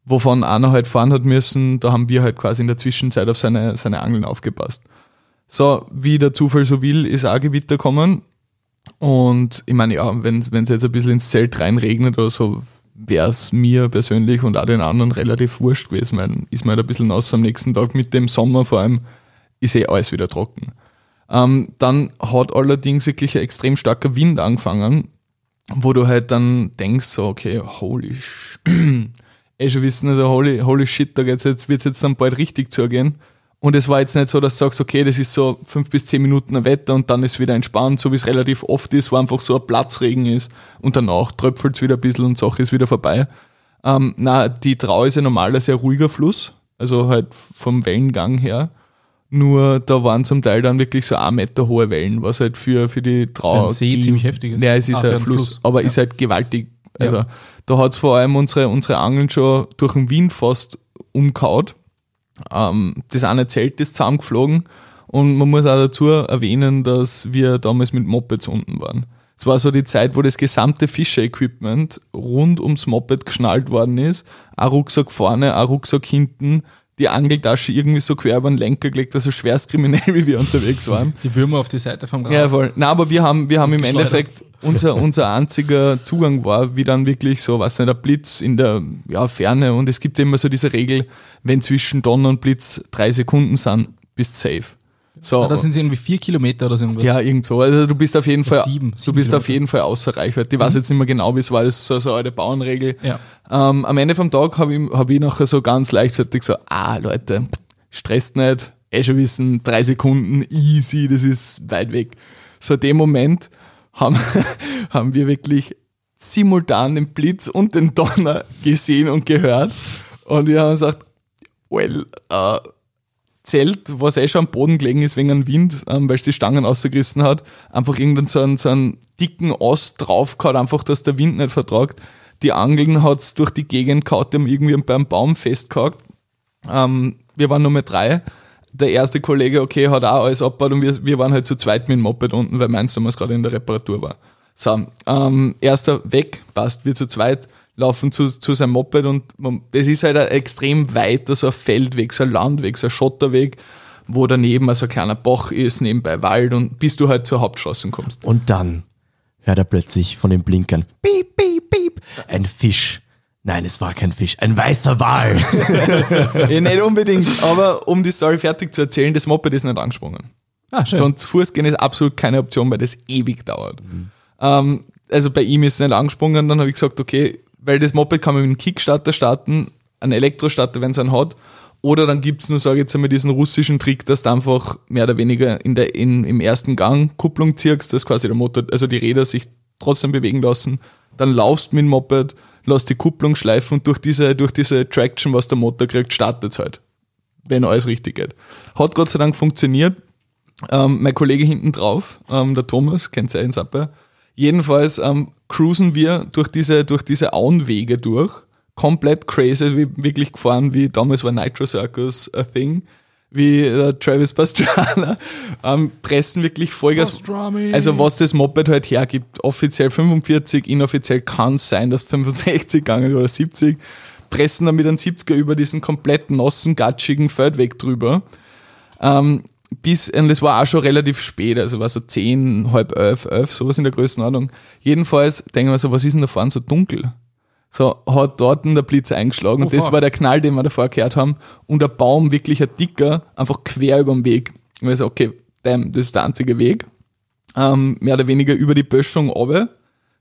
wovon einer halt fahren hat müssen. Da haben wir halt quasi in der Zwischenzeit auf seine, seine Angeln aufgepasst. So, wie der Zufall so will, ist auch Gewitter kommen. Und ich meine, ja, wenn es jetzt ein bisschen ins Zelt reinregnet oder so, wäre es mir persönlich und auch den anderen relativ wurscht gewesen. Weil ist man halt ein bisschen nass am nächsten Tag mit dem Sommer vor allem, ist eh alles wieder trocken. Ähm, dann hat allerdings wirklich ein extrem starker Wind angefangen, wo du halt dann denkst, so, okay, holy sh eh schon wissen, also holy, holy shit, da geht's jetzt, wird's jetzt dann bald richtig zugehen. Und es war jetzt nicht so, dass du sagst, okay, das ist so fünf bis zehn Minuten ein Wetter und dann ist wieder entspannt, so wie es relativ oft ist, wo einfach so ein Platzregen ist und danach tröpfelt es wieder ein bisschen und Sache ist wieder vorbei. Ähm, na, die Trau ist ein sehr ruhiger Fluss, also halt vom Wellengang her. Nur da waren zum Teil dann wirklich so ein Meter hohe Wellen, was halt für, für die Trau. Für See ziemlich heftig ist. Ja, es ist Ah, ein Fluss, Fluss. aber Ja. ist halt gewaltig. Also Ja. Da hat's vor allem unsere, unsere Angeln schon durch den Wind fast umgehauen. Ähm, das eine Zelt ist zusammengeflogen und man muss auch dazu erwähnen, dass wir damals mit Mopeds unten waren. Es war so die Zeit, wo das gesamte Fischer-Equipment rund ums Moped geschnallt worden ist. Ein Rucksack vorne, ein Rucksack hinten, die Angeltasche irgendwie so quer über den Lenker gelegt, also schwerst kriminell, wie wir unterwegs waren. Die Würmer auf die Seite vom Rad. Ja, voll. Na, aber wir haben, wir haben im. Endeffekt, unser, unser einziger Zugang war, wie dann wirklich so, was nicht, der Blitz in der ja, Ferne und es gibt immer so diese Regel, wenn zwischen Donner und Blitz drei Sekunden sind, bist safe. So. Ah, Da sind sie irgendwie vier Kilometer oder so irgendwas. ja, irgend so. Also du bist auf jeden Fall, sieben, du sieben bist auf Kilometer. jeden Fall außer Reichweite. Ich weiß jetzt nicht mehr genau, wie es war, das ist so, so eine alte Bauernregel. Ja. Ähm, am Ende vom Tag habe ich, hab ich nachher so ganz leichtfertig so, ah Leute, stresst nicht, eh schon wissen, drei Sekunden, easy, das ist weit weg. So dem Moment haben, haben wir wirklich simultan den Blitz und den Donner gesehen und gehört. Und wir haben gesagt, well, äh, Zelt, was eh schon am Boden gelegen ist wegen dem Wind, ähm, weil es die Stangen ausgerissen hat, einfach irgendeinen so einen, so einen dicken Ast drauf gehauen, einfach, dass der Wind nicht vertragt. Die Angeln hat's durch die Gegend gehauen, die haben irgendwie beim Baum festgehakt. Ähm, wir waren nur mit drei. Der erste Kollege, okay, hat auch alles abgebaut und wir, wir waren halt zu zweit mit dem Moped unten, weil meins damals gerade in der Reparatur war. So, ähm, erster weg, passt, wir zu zweit laufen zu, zu seinem Moped und es ist halt ein extrem weiter, so ein Feldweg, so ein Landweg, so ein Schotterweg, wo daneben so ein kleiner Bach ist, nebenbei Wald und bis du halt zur Hauptstraße kommst. Und dann hört er plötzlich von den Blinkern, piep, piep, piep, ein Fisch. Nein, es war kein Fisch, ein weißer Wal. ja, nicht unbedingt, aber um die Story fertig zu erzählen, das Moped ist nicht angesprungen. Ah. Sonst Fußgehen ist absolut keine Option, weil das ewig dauert. Ähm, also bei ihm ist es nicht angesprungen, dann habe ich gesagt, okay, weil das Moped kann man mit einem Kickstarter starten, einen Elektrostarter, wenn es einen hat, oder dann gibt es nur, sage ich jetzt einmal, diesen russischen Trick, dass du einfach mehr oder weniger in der, in, im ersten Gang Kupplung ziehst, dass quasi der Motor, also die Räder sich trotzdem bewegen lassen, dann laufst mit dem Moped, lass die Kupplung schleifen und durch diese, durch diese Traction, was der Motor kriegt, startet es halt wenn alles richtig geht. Hat Gott sei Dank funktioniert. Ähm, mein Kollege hinten drauf, ähm, der Thomas, kennt ihr ja in Sappe. Jedenfalls ähm, cruisen wir durch diese, durch diese Auenwege durch. Komplett crazy, wirklich gefahren, wie damals war Nitro Circus a thing, wie der Travis Pastrana. Ähm, pressen wirklich Vollgas. Pastrami. Also was das Moped halt hergibt, offiziell 45, inoffiziell kann es sein, dass 65 gegangen oder 70 pressen dann mit einem 70er über diesen kompletten nassen, gatschigen Feldweg drüber. Ähm, bis, und das war auch schon relativ spät, also war so 10, halb elf, elf, sowas in der Größenordnung. Jedenfalls denken wir so, was ist denn da vorne so dunkel? So hat dort der Blitz eingeschlagen. und das fuck. war der Knall, den wir davor gehört haben. Und der Baum, wirklich ein dicker, einfach quer über den Weg. Und ich so, okay, damn, das ist der einzige Weg. Ähm, mehr oder weniger über die Böschung runter.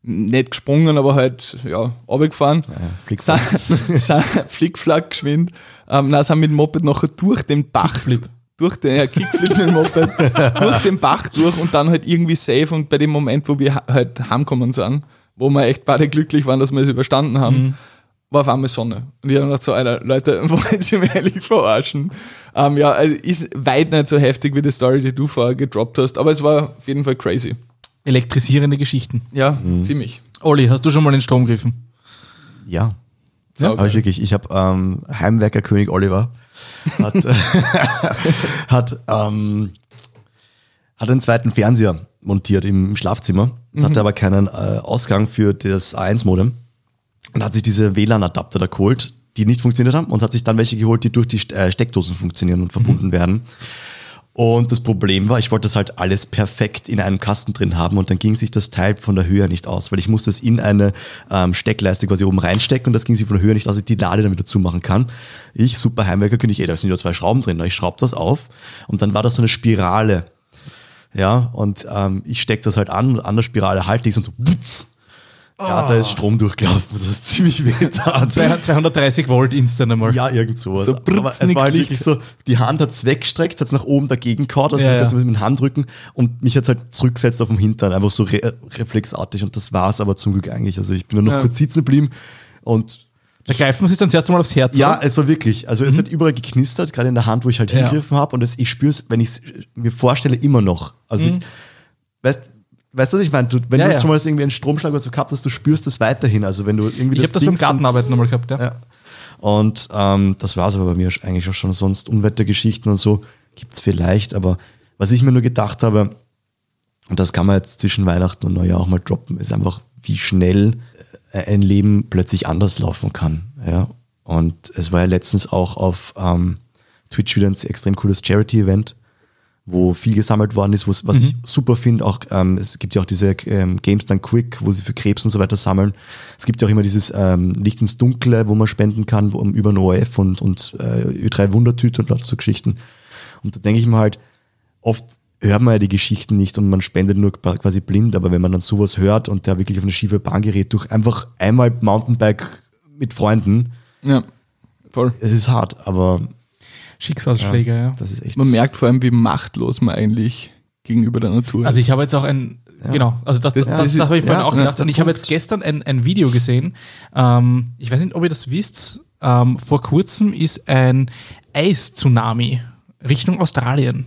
Nicht gesprungen, aber halt, ja, runtergefahren. Flickflack. Sind- sind Flickflack geschwind. Ähm, dann sind wir mit dem Moped nachher durch den Bach. Kickflip. Durch den, ja, Kickflip mit dem Moped. durch den Bach durch und dann halt irgendwie safe. Und bei dem Moment, wo wir ha- halt heimgekommen sind, wo wir echt beide glücklich waren, dass wir es überstanden haben, war auf einmal Sonne. Und ich habe gedacht so, Alter, Leute, wollen Sie mich ehrlich verarschen? Ähm, ja, also ist weit nicht so heftig wie die Story, die du vorher gedroppt hast, aber es war auf jeden Fall crazy. Elektrisierende Geschichten. Ja, ziemlich. Olli, hast du schon mal den Strom gegriffen? Ja. Ja, Aber ich wirklich, ich habe ähm, Heimwerker König Oliver hat, hat, ähm, hat einen zweiten Fernseher montiert im, im Schlafzimmer, hatte aber keinen äh, Ausgang für das A1-Modem und hat sich diese WLAN-Adapter da geholt, die nicht funktioniert haben. Und hat sich dann welche geholt, die durch die äh, Steckdosen funktionieren und verbunden werden. Und das Problem war, ich wollte das halt alles perfekt in einem Kasten drin haben. Und dann ging sich das Teil von der Höhe nicht aus, weil ich musste es in eine ähm, Steckleiste quasi oben reinstecken. Und das ging sich von der Höhe nicht aus, dass ich die Lade dann wieder zumachen kann. Ich, super Heimwerker, könnte ich, ey, da sind ja zwei Schrauben drin, ich schraube das auf. Und dann war das so eine Spirale. Ja, und ähm, ich stecke das halt an, an der Spirale halte ich und so, wutz, ja, da ist Strom durchgelaufen, das ist ziemlich weh. da. 230 Volt instant einmal. Ja, irgend sowas. So Aber brutz, es nix war halt wirklich so, die Hand hat's weggestreckt, hat's nach oben dagegen gehauen, also Ja, ja, mit dem Handrücken und mich hat's halt zurückgesetzt auf dem Hintern, einfach so re reflexartig und das war's aber zum Glück eigentlich. Also ich bin nur noch Ja. kurz sitzen geblieben und Da greift man sich dann das erste Mal aufs Herz. ja, oder? es war wirklich, also es hat überall geknistert, gerade in der Hand, wo ich halt Mhm. Ja. hingegriffen habe und es, ich spüre es, wenn ich es mir vorstelle, immer noch. Also ich, weißt Weißt du, was ich meine? Du, wenn Mhm. Ja, du ja. schon mal irgendwie einen Stromschlag oder so gehabt hast, du spürst das weiterhin. Also wenn du irgendwie ich habe das beim Gartenarbeiten nochmal gehabt, ja. ja. Und ähm, das war es aber bei mir eigentlich auch schon. Sonst Unwettergeschichten und so gibt's vielleicht. Aber was ich mir nur gedacht habe, und das kann man jetzt zwischen Weihnachten und Neujahr auch mal droppen, ist einfach, wie schnell ein Leben plötzlich anders laufen kann. Ja. Und es war ja letztens auch auf ähm, Twitch wieder ein extrem cooles Charity-Event, wo viel gesammelt worden ist, was ich super finde. Auch ähm, es gibt ja auch diese ähm, Games Done Quick, wo sie für Krebs und so weiter sammeln. Es gibt ja auch immer dieses ähm, Licht ins Dunkle, wo man spenden kann, wo, um, über ein ORF und, und äh, Ö3 Wundertüte und lauter so Geschichten. Und da denke ich mir halt, oft hört man ja die Geschichten nicht und man spendet nur quasi blind, aber wenn man dann sowas hört und der wirklich auf eine schiefe Bahn gerät, durch einfach einmal Mountainbike mit Freunden, Ja, voll. es ist hart, aber Schicksalsschläge, ja. das ist echt. Man merkt vor allem, wie machtlos man eigentlich gegenüber der Natur Also ist. ich habe jetzt auch ein, genau, also das, das, Das- das, das habe ich ist- vorhin ja, auch gesagt. Und ich habe jetzt gestern ein, ein Video gesehen. Ähm, ich weiß nicht, ob ihr das wisst. Ähm, vor kurzem ist ein Eis-Tsunami Richtung Australien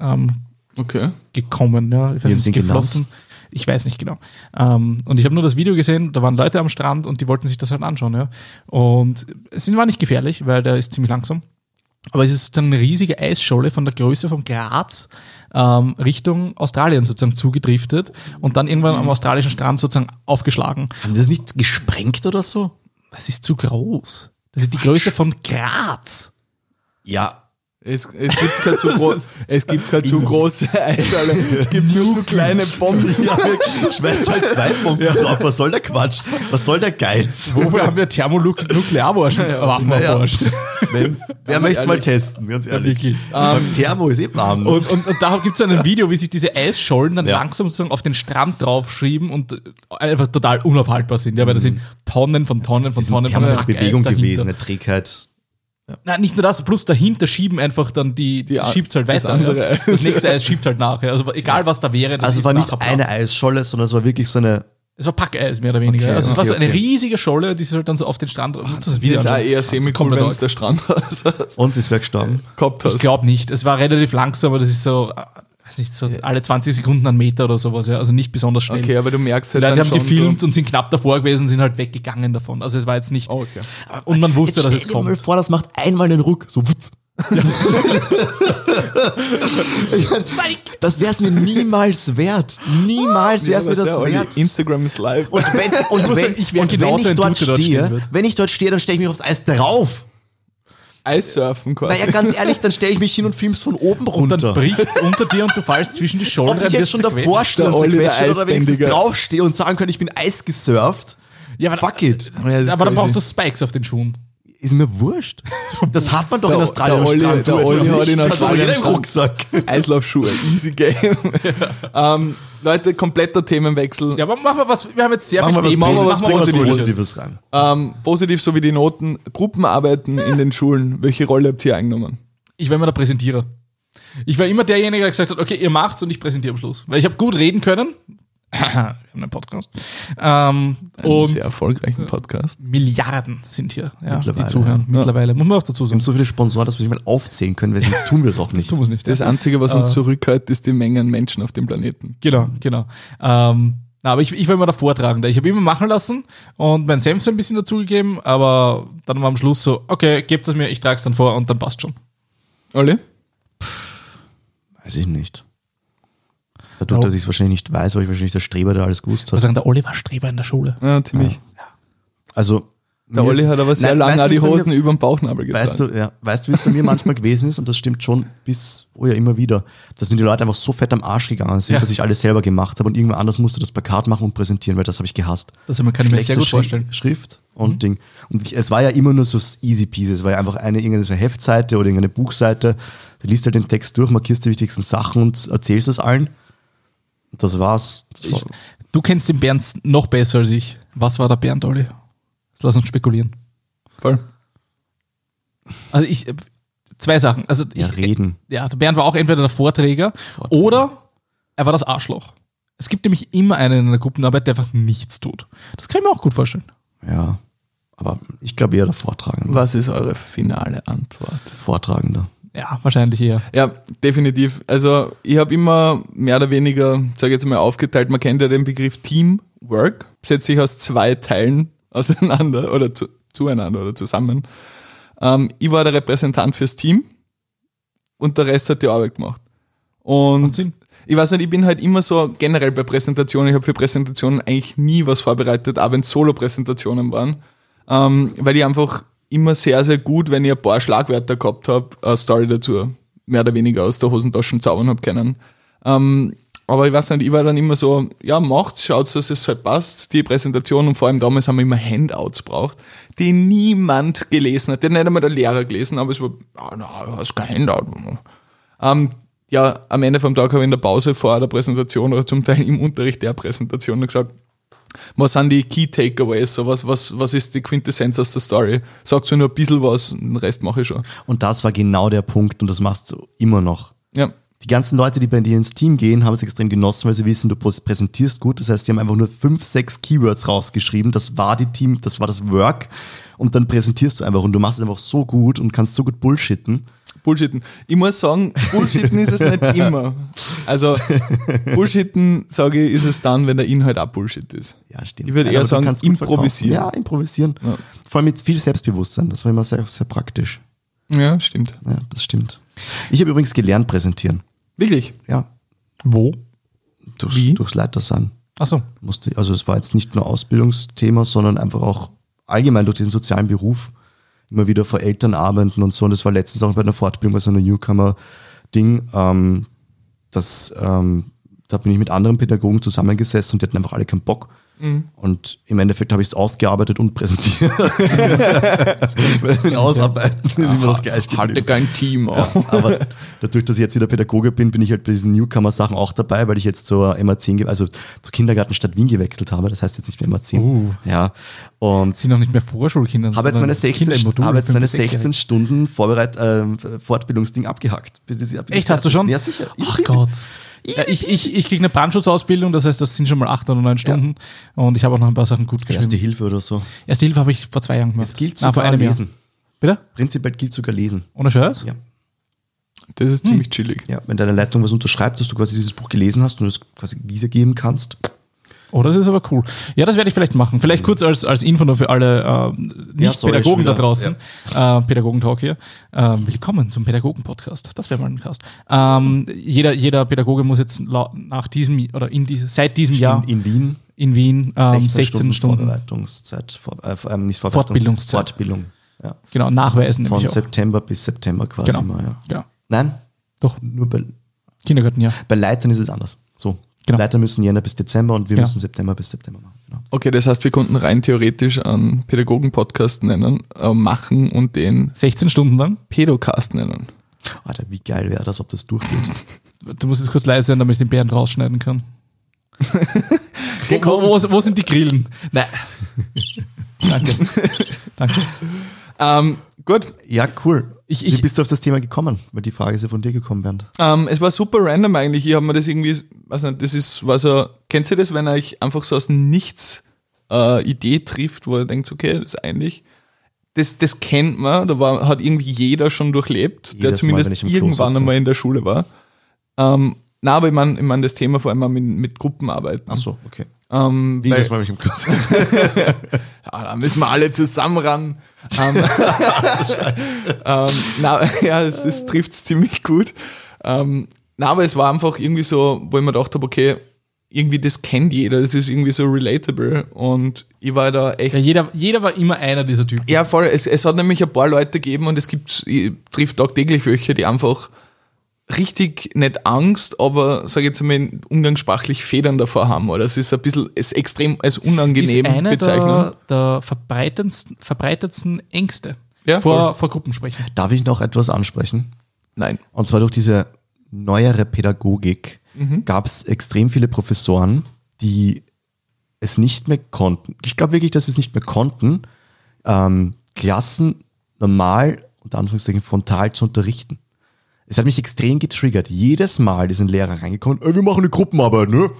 ähm, Okay. gekommen. Ja, ich weiß nicht, sie geflossen. Ich weiß nicht genau. Ähm, und ich habe nur das Video gesehen, da waren Leute am Strand und die wollten sich das halt anschauen. Ja. Und es war nicht gefährlich, weil der ist ziemlich langsam. Aber es ist sozusagen eine riesige Eisscholle von der Größe von Graz ähm, Richtung Australien sozusagen zugedriftet und dann irgendwann am australischen Strand sozusagen aufgeschlagen. Haben die das nicht gesprengt oder so? Das ist zu groß. Das ist die Größe von Graz. Ja, Es, es gibt keine zu, gro es gibt keine zu große Eisschale. Es gibt nur zu kleine Bomben. Ja. Schmeißt halt zwei Bomben drauf. Was soll der Quatsch? Was soll der Geiz? Wofür haben wir Thermonuklearwaffen Naja, erforscht? wenn, wer möchte es mal testen, ganz ehrlich. wirklich. Beim Thermo ist eh warm. Und, und, und da gibt es ein Video, wie sich diese Eisschollen dann Ja. langsam sozusagen auf den Strand draufschieben und einfach total unaufhaltbar sind. Ja, weil da sind Tonnen von Tonnen von Tonnen von permanent Hackeis Bewegung dahinter. gewesen, eine Trägheit. Nein, nicht nur das, plus dahinter schieben einfach dann die, die schiebt halt das weiter. andere ja. Eis. Das nächste Eis schiebt halt nachher. Also egal was da wäre, das Also es ist war nicht eine Eisscholle, sondern es war wirklich so eine. Es war Packeis mehr oder weniger. Okay, also es war okay, so eine okay. riesige Scholle, die sie halt dann so auf den Strand. das Das Video ist auch eher Das semi-cool, kommt wenn es der Strandhaus Und es wäre gestorben. gehabt Ich hast. glaube nicht. Es war relativ langsam, aber das ist so, weiß nicht, so alle 20 Sekunden ein Meter oder sowas. Ja. Also nicht besonders schnell. Okay, aber du merkst Die halt Leute dann haben schon gefilmt so, und sind knapp davor gewesen, sind halt weggegangen davon. Also es war jetzt nicht. Oh, okay. Und man wusste, dass es stell dir mal kommt. vor, das macht einmal den Ruck. So wutz. Ich mein, das wäre es mir niemals wert. Niemals wäre es Ja, mir das wert. Instagram ist live. Und wenn, und wenn, ich und wenn ich dort stehe, wenn ich dort stehe, dann stelle ich mich aufs Eis drauf. Eissurfen quasi. Naja, ganz ehrlich, dann stelle ich mich hin und film's von oben Und dann runter. bricht es unter dir und du fallst zwischen die Schollen Ob ich jetzt schon davor stehe Der und oder wenigstens draufstehe und sagen kann, ich bin Eis gesurft. Ja, aber, Fuck it. Ja, aber dann brauchst du Spikes auf den Schuhen. Ist mir wurscht. Das hat man doch Der- in Australien. der Olli- Strand. der Olli hat in. Australien Strand. Rucksack. Eislaufschuhe, easy game. ähm, Leute, kompletter Themenwechsel. Ja, aber machen wir was. Wir haben jetzt sehr Machen viel machen wir was Positives, Positives. Positives rein. Ähm, positiv sowie die Noten. Gruppenarbeiten in den Schulen. Welche Rolle habt ihr eingenommen? Ich war immer der Präsentierer. Ich war immer derjenige, der gesagt hat, okay, ihr macht's und ich präsentiere am Schluss. Weil ich habe gut reden können. Wir haben einen Podcast. Ähm, Einen und sehr erfolgreichen Podcast. Milliarden sind hier, ja, die zuhören. ja. Mittlerweile. Muss man auch dazu Wir sagen. haben so viele Sponsoren, dass wir nicht mal aufzählen können, deswegen tun wir es auch nicht. Tun wir nicht. Das ja. Einzige, was uns zurückhält, ist die Menge an Menschen auf dem Planeten. Genau, genau. Ähm, na, aber ich, ich war immer der Vortragende. Ich habe immer machen lassen und mein Senf so ein bisschen dazugegeben, aber dann war am Schluss so, okay, gebt es mir, ich trage es dann vor und dann passt schon. Olli? Weiß ich nicht. Dadurch, dass ich es wahrscheinlich nicht weiß, weil ich wahrscheinlich der Streber, der alles gewusst Ich würde hat. sagen, der Olli war Streber in der Schule. Ja, ziemlich. Also, Der Olli ist- hat aber sehr lange weißt die bei mir- Hosen über den Bauchnabel getragen. Weißt du, ja, weißt du, wie es bei mir manchmal gewesen ist, und das stimmt schon bis, oh ja, immer wieder, dass mir die Leute einfach so fett am Arsch gegangen sind, Ja. dass ich alles selber gemacht habe und irgendwer anders musste das Plakat machen und präsentieren, weil das habe ich gehasst. Das kann ich mir sehr Schlechte gut vorstellen. Schrift und Ding. Und ich, es war ja immer nur so easy peasy. Es war ja einfach eine irgendeine so Heftseite oder irgendeine Buchseite. Du liest halt den Text durch, markierst die wichtigsten Sachen und erzählst es allen. Das war's. Das war, Du kennst den Bernd noch besser als ich. Was war der Bernd, Olli? Lass uns spekulieren. Voll. Also ich, zwei Sachen. Also ja, ich, reden. Ja, der Bernd war auch entweder der Vorträger, Vorträger. oder er war das Arschloch. Es gibt nämlich immer einen in der Gruppenarbeit, der einfach nichts tut. Das kann ich mir auch gut vorstellen. Ja. Aber ich glaube eher der Vortragende. Was ist eure finale Antwort? Vortragender. Ja, wahrscheinlich eher. Ja, definitiv. Also ich habe immer mehr oder weniger, sage ich jetzt mal, aufgeteilt. Man kennt ja den Begriff Teamwork. Setzt sich aus zwei Teilen auseinander oder zu, zueinander oder zusammen. Ähm, ich war der Repräsentant fürs Team und der Rest hat die Arbeit gemacht. Und ich weiß nicht, ich bin halt immer so generell bei Präsentationen, ich habe für Präsentationen eigentlich nie was vorbereitet, auch wenn es Solo-Präsentationen waren, ähm, weil ich einfach immer sehr, sehr gut, wenn ich ein paar Schlagwörter gehabt habe, eine Story dazu mehr oder weniger aus der Hosentasche zaubern habe können. Ähm, aber ich weiß nicht, ich war dann immer so, ja, macht's, schaut's, dass es halt passt, die Präsentation und vor allem damals haben wir immer Handouts braucht, die niemand gelesen hat, hat nicht einmal der Lehrer gelesen, aber es war, ah, na, du hast kein Handout. Ähm, ja, am Ende vom Tag habe ich in der Pause vor der Präsentation oder zum Teil im Unterricht der Präsentation gesagt, was sind die Key Takeaways, so was, was, was ist die Quintessenz aus der Story? Sagst du nur ein bisschen was, den Rest mache ich schon. Und das war genau der Punkt und das machst du immer noch. Ja, Die ganzen Leute, die bei dir ins Team gehen, haben es extrem genossen, weil sie wissen, du präs- präsentierst gut. Das heißt, die haben einfach nur fünf, sechs Keywords rausgeschrieben. Das war die Team, das war das Work. Und dann präsentierst du einfach und du machst es einfach so gut und kannst so gut bullshitten. Bullshitten. Ich muss sagen, Bullshitten ist es nicht immer. Also, Bullshitten, sage ich, ist es dann, wenn der Inhalt auch Bullshit ist. Ja, stimmt. Ich würde eher sagen, improvisieren. verkaufen. Ja, improvisieren. Vor allem mit viel Selbstbewusstsein. Das war immer sehr, sehr praktisch. Ja, stimmt. Ja, das stimmt. Ich habe übrigens gelernt präsentieren. Wirklich? Ja, Wo? durchs, Wie? durchs Leitersein. Achso. musste, also es war jetzt nicht nur Ausbildungsthema, sondern einfach auch allgemein durch diesen sozialen Beruf immer wieder vor Eltern arbeiten und so. Und das war letztens auch bei einer Fortbildung bei so einer Newcomer-Ding. Ähm, das, ähm, da bin ich mit anderen Pädagogen zusammengesessen und die hatten einfach alle keinen Bock. Und im Endeffekt habe ich es ausgearbeitet und präsentiert. mit Ausarbeiten ist immer noch gleich Hatte kein Team. Ja, aber dadurch, dass ich jetzt wieder Pädagoge bin, bin ich halt bei diesen Newcomer-Sachen auch dabei, weil ich jetzt zur MA10, ge- also zur Kindergartenstadt Wien gewechselt habe. Das heißt jetzt nicht mehr MA10. Uh. Ja. Und Sind noch nicht mehr Vorschulkinder. habe jetzt meine 16, Kinder im Modul, habe jetzt meine 5-, 6-Jährige. 16 Stunden Vorbereit ähm, Fortbildungsding abgehakt. Echt, hast du schon? Ja, sicher. Ach Gott. Ja, ich ich, ich kriege eine Brandschutzausbildung, das heißt, das sind schon mal acht oder neun Stunden. Und ich habe auch noch ein paar Sachen gut geschrieben. Erste Hilfe oder so. Erste Hilfe habe ich vor zwei Jahren gemacht. Es gilt Nein, vor sogar Jahr. lesen. Bitte? Prinzipiell gilt sogar lesen. Ohne Scheiß? Ja. Das ist ziemlich chillig. Ja, wenn deine Leitung was unterschreibt, dass du quasi dieses Buch gelesen hast und es quasi wiedergeben kannst. Oh, das ist aber cool. Ja, das werde ich vielleicht machen. Vielleicht kurz als, als Info nur für alle äh, Nicht-Pädagogen schon da draußen. Äh, Pädagogentalk hier. Äh, willkommen zum Pädagogen-Podcast. Das wäre mal ein Cast. Ähm, jeder, jeder Pädagoge muss jetzt nach diesem oder in die, seit diesem Jahr In, Wien in Wien ähm, 16 Stunden, Vorbereitungszeit, vor, äh, ähm, nicht Vorbereitung, Fortbildungszeit. Fortbildung. Ja. genau nachweisen. Von nämlich auch. September bis September quasi Genau. immer, ja. Genau. Nein, Doch, nur bei, Kindergarten, ja. bei Leitern ist es anders. So. Genau. Leiter müssen Jänner bis Dezember und wir Genau. müssen September bis September machen. Genau. Okay, das heißt, wir konnten rein theoretisch einen Pädagogen-Podcast nennen, äh, machen und den 16 Stunden lang. Pedocast nennen. Alter, wie geil wäre das, ob das durchgeht. Du musst jetzt kurz leise sein, damit ich den Bären rausschneiden kann. wo, wo, wo sind die Grillen? Nein. Danke. Danke. Ähm, gut, Ja, cool. Ich- ich- wie bist du auf das Thema gekommen? Weil die Frage ist ja von dir gekommen, Bernd. ähm, es war super random eigentlich. Ich habe mir das irgendwie, nicht, das ist, war so, kennt ihr das, wenn euch einfach so aus dem Nichts äh, Idee trifft, wo ihr denkt, okay, das ist eigentlich, das, das kennt man, da war, hat irgendwie jeder schon durchlebt, der Jedes Mal, zumindest ich Klo irgendwann einmal in der Schule war. Ähm, na, aber ich meine ich mein das Thema vor allem mit, mit Gruppenarbeiten. Ach so, okay. Ähm, Wie weil- das mal mich im Kurs. Ja, da müssen wir alle zusammen ran. Ähm, ähm, na, ja, es, es trifft es ziemlich gut. Ähm, na, aber es war einfach irgendwie so, wo ich mir gedacht habe, okay, irgendwie das kennt jeder, das ist irgendwie so relatable und ich war da echt Ja, jeder, jeder war immer einer dieser Typen. ja, voll. Es, es hat nämlich ein paar Leute gegeben und es gibt, ich trifft tagtäglich welche, die einfach richtig nicht Angst, aber sage ich jetzt mal umgangssprachlich Federn davor haben. Oder es ist ein bisschen es ist extrem als unangenehm ist eine bezeichnen. der, der verbreitetsten, verbreitetsten Ängste Ja, vor, voll. vor Gruppensprechen. Darf ich noch etwas ansprechen? Nein. Und zwar durch diese neuere Pädagogik Mhm. gab es extrem viele Professoren, die es nicht mehr konnten. Ich glaube wirklich, dass sie es nicht mehr konnten, ähm, Klassen normal, unter Anführungszeichen frontal zu unterrichten. Es hat mich extrem getriggert. Jedes Mal ist ein Lehrer reingekommen, ey, wir machen eine Gruppenarbeit, ne?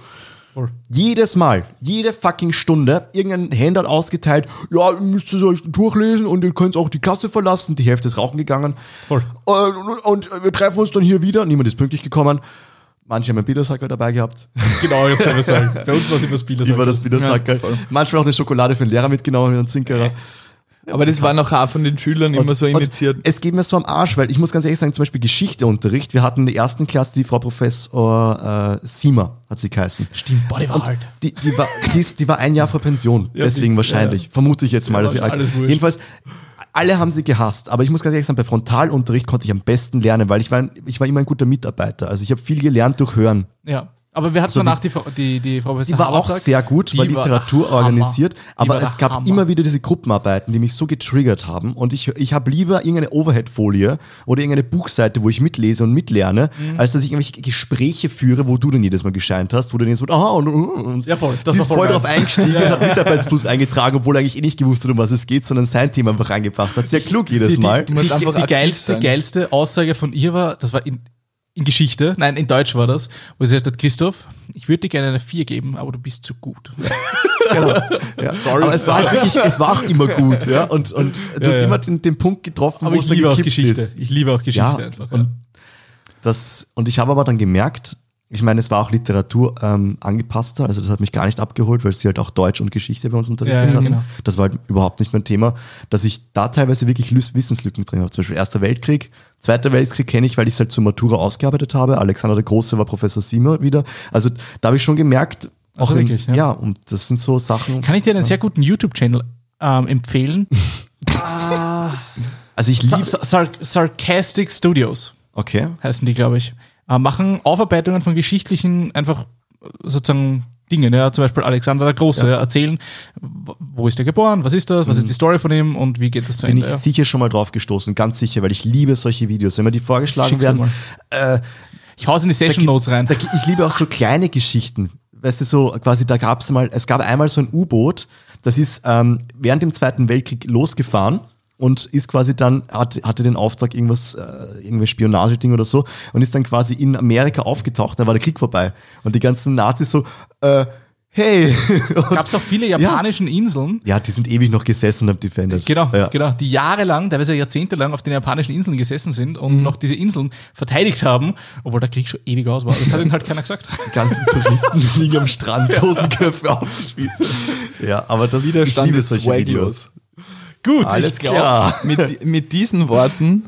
Voll. Jedes Mal, jede fucking Stunde, irgendein Handout ausgeteilt, ja, ihr müsst es euch durchlesen und ihr könnt auch die Klasse verlassen, die Hälfte ist rauchen gegangen. Voll. Und, und wir treffen uns dann hier wieder, niemand ist pünktlich gekommen. Manche haben einen Biedersacker dabei gehabt. Genau, das soll ich sagen. Bei uns war es immer Spieler. Über das Biedersacker. Manchmal auch eine Schokolade für den Lehrer mitgenommen mit einem Zwinkerer. Aber das war noch auch von den Schülern immer so Und initiiert. Es geht mir so am Arsch, weil ich muss ganz ehrlich sagen, zum Beispiel Geschichteunterricht. Wir hatten in der ersten Klasse die Frau Professor äh, Siemer, hat sie geheißen. Stimmt, boah, die war Und alt. die, die, war, die, ist, die war ein Jahr vor Pension, Ja, deswegen die- wahrscheinlich. Vermute ich jetzt mal, Ja, dass sie alt. Jedenfalls, alle haben sie gehasst, aber ich muss ganz ehrlich sagen, bei Frontalunterricht konnte ich am besten lernen, weil ich war, ich war immer ein guter Mitarbeiter. Also ich habe viel gelernt durch Hören. Ja. Aber wir hatten Also danach die, Frau- die, die Frau Professor Die war auch Habersack. sehr gut, Die war Literatur Hammer. organisiert, Die aber es gab Hammer. immer wieder diese Gruppenarbeiten, die mich so getriggert haben. Und ich, ich habe lieber irgendeine Overhead-Folie oder irgendeine Buchseite, wo ich mitlese und mitlerne, Mhm. als dass ich irgendwelche Gespräche führe, wo du dann jedes Mal gescheint hast, wo du dann jetzt so, aha, und, und, und Ja, voll. Das sie ist voll drauf eingestiegen Ja, und hat Mitarbeitsplus eingetragen, obwohl er eigentlich eh nicht gewusst hat, um was es geht, sondern sein Thema einfach reingebracht hat. Sehr klug jedes die, Mal. Die, die, die, aktiv geilste, sein. geilste Aussage von ihr war, das war in, in Geschichte, nein, in Deutsch war das, wo sie gesagt hat, Christoph, ich würde dir gerne eine 4 geben, aber du bist zu gut. Ja. Aber es war halt wirklich, es war auch immer gut, ja. Und, und du Ja, hast ja. immer den, den Punkt getroffen, Aber wo ich es dann liebe auch gekippt Geschichte. ist. Ich liebe auch Geschichte Ja, einfach. und Das, und ich habe aber dann gemerkt, ich meine, es war auch Literatur ähm, angepasster, also das hat mich gar nicht abgeholt, weil sie halt auch Deutsch und Geschichte bei uns unterrichtet Ja, ja, hatten. genau. Das war halt überhaupt nicht mein Thema, dass ich da teilweise wirklich Wissenslücken drin habe. Zum Beispiel Erster Weltkrieg, Zweiter Weltkrieg kenne ich, weil ich es halt zur Matura ausgearbeitet habe. Alexander der Große war Professor Siemer wieder. Also da habe ich schon gemerkt, Also auch wirklich, ja. ja. und das sind so Sachen. Kann ich dir einen sehr guten YouTube-Channel ähm, empfehlen? Also ich liebe. Sar Sarcastic Studios Okay. heißen die, glaube ich. Äh, machen Aufarbeitungen von geschichtlichen, einfach äh, sozusagen Dingen. Ja, zum Beispiel Alexander der Große ja. erzählen, wo ist er geboren, was ist das, was ist die Story von ihm und wie geht das zu Mhm. Bin Ende. ich Ja. sicher schon mal drauf gestoßen, ganz sicher, weil ich liebe solche Videos. Wenn mir die vorgeschlagen Schick's werden, äh, Ich hau's in die Session Notes rein. Da, ich liebe auch so kleine Geschichten. Weißt du, so quasi, da gab es mal, es gab einmal so ein U-Boot, das ist ähm, während dem Zweiten Weltkrieg losgefahren und ist quasi dann, hat, hatte den Auftrag, irgendwas, äh, irgendwie Spionageding oder so, und ist dann quasi in Amerika aufgetaucht, da war der Krieg vorbei. Und die ganzen Nazis so, äh, hey. Gab es auch viele japanischen Inseln, ja, die sind ewig noch gesessen und haben defended. Genau, Ja. genau, die jahrelang, teilweise jahrzehntelang auf den japanischen Inseln gesessen sind Mhm. und noch diese Inseln verteidigt haben, obwohl der Krieg schon ewig aus war. Das hat ihnen halt keiner gesagt. Die ganzen Touristen liegen am Strand, Totenköpfe aufgespießt. Ja, aber das Widerstand ist solche Videos. swaglos. Gut, Alles glaub, klar. Mit, mit diesen Worten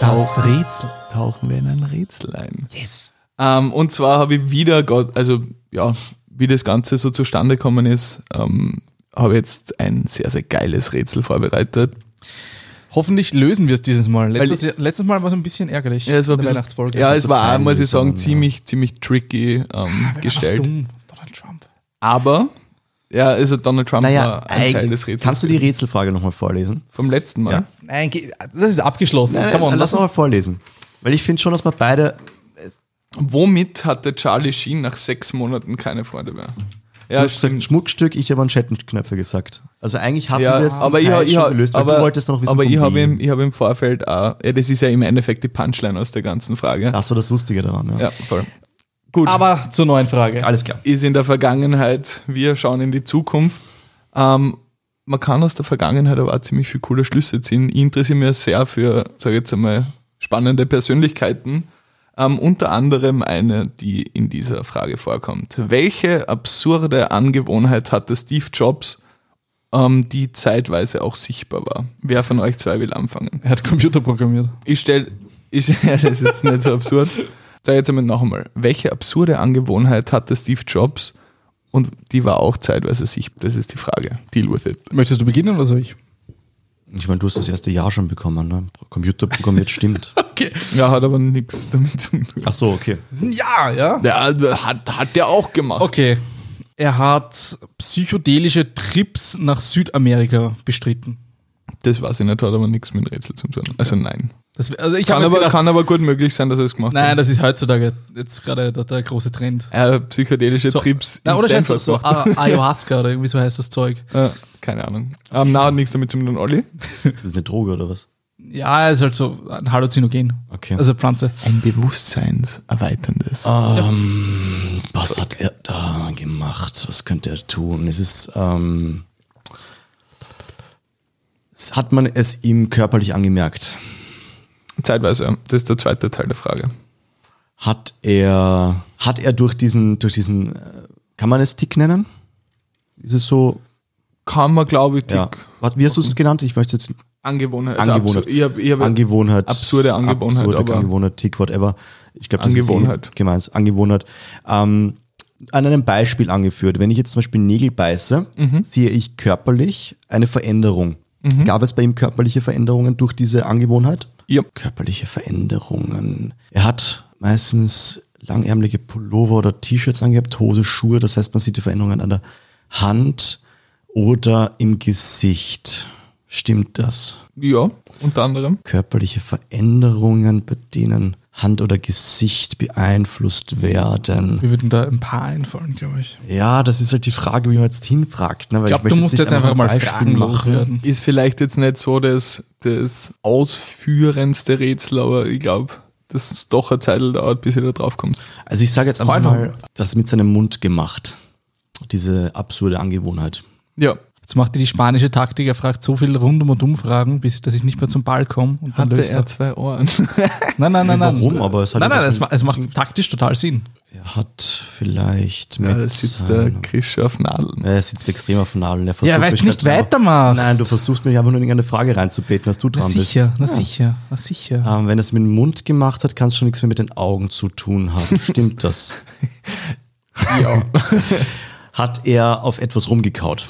Das Rätsel. tauchen wir in ein Rätsel ein. Yes. Ähm, und zwar habe ich wieder, Gott, also ja, wie das Ganze so zustande gekommen ist, ähm, habe ich jetzt ein sehr, sehr geiles Rätsel vorbereitet. Hoffentlich lösen wir es dieses Mal. Letztes, Weil letztes Mal war es ein bisschen ärgerlich. Ja, es war, bisschen, Weihnachtsfolge. ja, es war muss ich sagen, ja. ziemlich, ziemlich tricky ähm, total gestellt. Donald Trump. Aber Ja, also Donald Trump Naja, war ein Teil des Rätsels. kannst du die. Rätselfrage nochmal vorlesen? vom letzten Mal? Ja. Nein, das ist abgeschlossen. Nein, Come on, lass lass uns mal vorlesen. Weil ich finde schon, dass wir beide. Womit hatte Charlie Sheen nach sechs Monaten keine Freunde mehr? Ja, du hast gesagt stimmt. Schmuckstück, ich habe einen Chattenknöpfe gesagt. Also eigentlich hatten Ja, wir es aber ich, Teil ich, schon gelöst, weil aber, du wolltest noch wissen, aber ich habe im, ich hab im Vorfeld auch, ja, das ist ja im Endeffekt die Punchline aus der ganzen Frage. Das war das Lustige daran. Ja. Ja, voll. Gut, Aber zur neuen Frage. Alles klar. ist in der Vergangenheit, wir schauen in die Zukunft. Ähm, man kann aus der Vergangenheit aber auch ziemlich viele coole Schlüsse ziehen. Ich interessiere mich sehr für, sage ich jetzt einmal, spannende Persönlichkeiten. Ähm, unter anderem eine, die in dieser Frage vorkommt. Welche absurde Angewohnheit hatte Steve Jobs, ähm, die zeitweise auch sichtbar war? Wer von euch zwei will anfangen? Er hat Computer programmiert. Ich stelle, ich, ja, das ist nicht so absurd. Sag jetzt einmal noch einmal. Welche absurde Angewohnheit hatte Steve Jobs und die war auch zeitweise sichtbar? Das ist die Frage. Deal with it. Möchtest du beginnen oder soll ich? Ich meine, du hast das erste Jahr schon bekommen. Ne? Computer programmiert stimmt. Okay. Ja, hat aber nichts damit zu tun. Ach so, okay. Das ist ein Ja, ja. Ja, hat, hat der auch gemacht. Okay. Er hat psychedelische Trips nach Südamerika bestritten. Das weiß ich nicht, hat aber nichts mit Rätsel zu tun. Also nein. Das, also ich Kann aber, gedacht, kann aber gut möglich sein, dass er es gemacht nein, hat. das ist heutzutage jetzt gerade der, der große Trend. Hat psychedelische Trips Na, in oder scheiße, Stanford so, so Ayahuasca oder irgendwie so heißt das Zeug. Äh, keine Ahnung. Ähm, na, hat nichts damit zu tun, Olli. Ist das eine Droge oder was? Ja, ist halt so ein Halluzinogen. Okay. Also Pflanze. Ein bewusstseinserweiterndes. Ähm, was hat er da gemacht? Was könnte er tun? Es ist, ähm, es- hat man es ihm körperlich angemerkt? Zeitweise, ja. das ist der zweite Teil der Frage. Hat er, hat er durch diesen, durch diesen, äh, kann man es Tick nennen? Ist es so, Kann man, glaube ich, ja. dick Was, wie hast du es genannt? Ich möchte jetzt Angewohnheit. Also Angewohnheit. absur- ich hab, ich hab, Angewohnheit. absurde Angewohnheit, Absurde aber- Angewohnheit, Tick, whatever. Ich glaube, das Angewohnheit. ist eh gemeint. Angewohnheit. Ähm, an einem Beispiel angeführt. Wenn ich jetzt zum Beispiel Nägel beiße, Mhm. sehe ich körperlich eine Veränderung. Gab es bei ihm körperliche Veränderungen durch diese Angewohnheit? Ja. Körperliche Veränderungen. Er hat meistens langärmelige Pullover oder T-Shirts angehabt, Hose, Schuhe. Das heißt, man sieht die Veränderungen an der Hand oder im Gesicht. Stimmt das? ja, unter anderem. körperliche Veränderungen, bei denen Hand oder Gesicht beeinflusst werden. Wir würden da ein paar einfallen, glaube ich. Ja, das ist halt die Frage, wie man jetzt hinfragt. Ne? Weil Ich glaube, du musst nicht jetzt einfach ein mal Beispiel fragenlos werden. Ist vielleicht jetzt nicht so das, das ausführendste Rätsel, aber ich glaube, dass es doch eine Zeit dauert, bis ihr da drauf kommt. Also ich sage jetzt einfach, Einfach. mal, das mit seinem Mund gemacht. Diese absurde Angewohnheit. Ja. Jetzt macht er die spanische Taktik, er fragt so viel rundum und um Fragen, bis dass ich nicht mehr zum Ball komme und dann Hatte löst er er. zwei Ohren? Nein, nein, nein, nein. Warum? Aber es hat nein, ja nein, es, es macht taktisch total Sinn. Er hat vielleicht mit Ja, da sitzt der Chris schon auf Nadeln. er sitzt extrem auf Nadeln. Er Ja, versucht weil mich du nicht weitermachst. Nein, du versuchst mich einfach nur in irgendeine Frage reinzubeten, dass du Na dran sicher, bist. na sicher, na sicher. Ähm, wenn er es mit dem Mund gemacht hat, kann es schon nichts mehr mit den Augen zu tun haben. Stimmt das? Ja. Hat er auf etwas rumgekaut?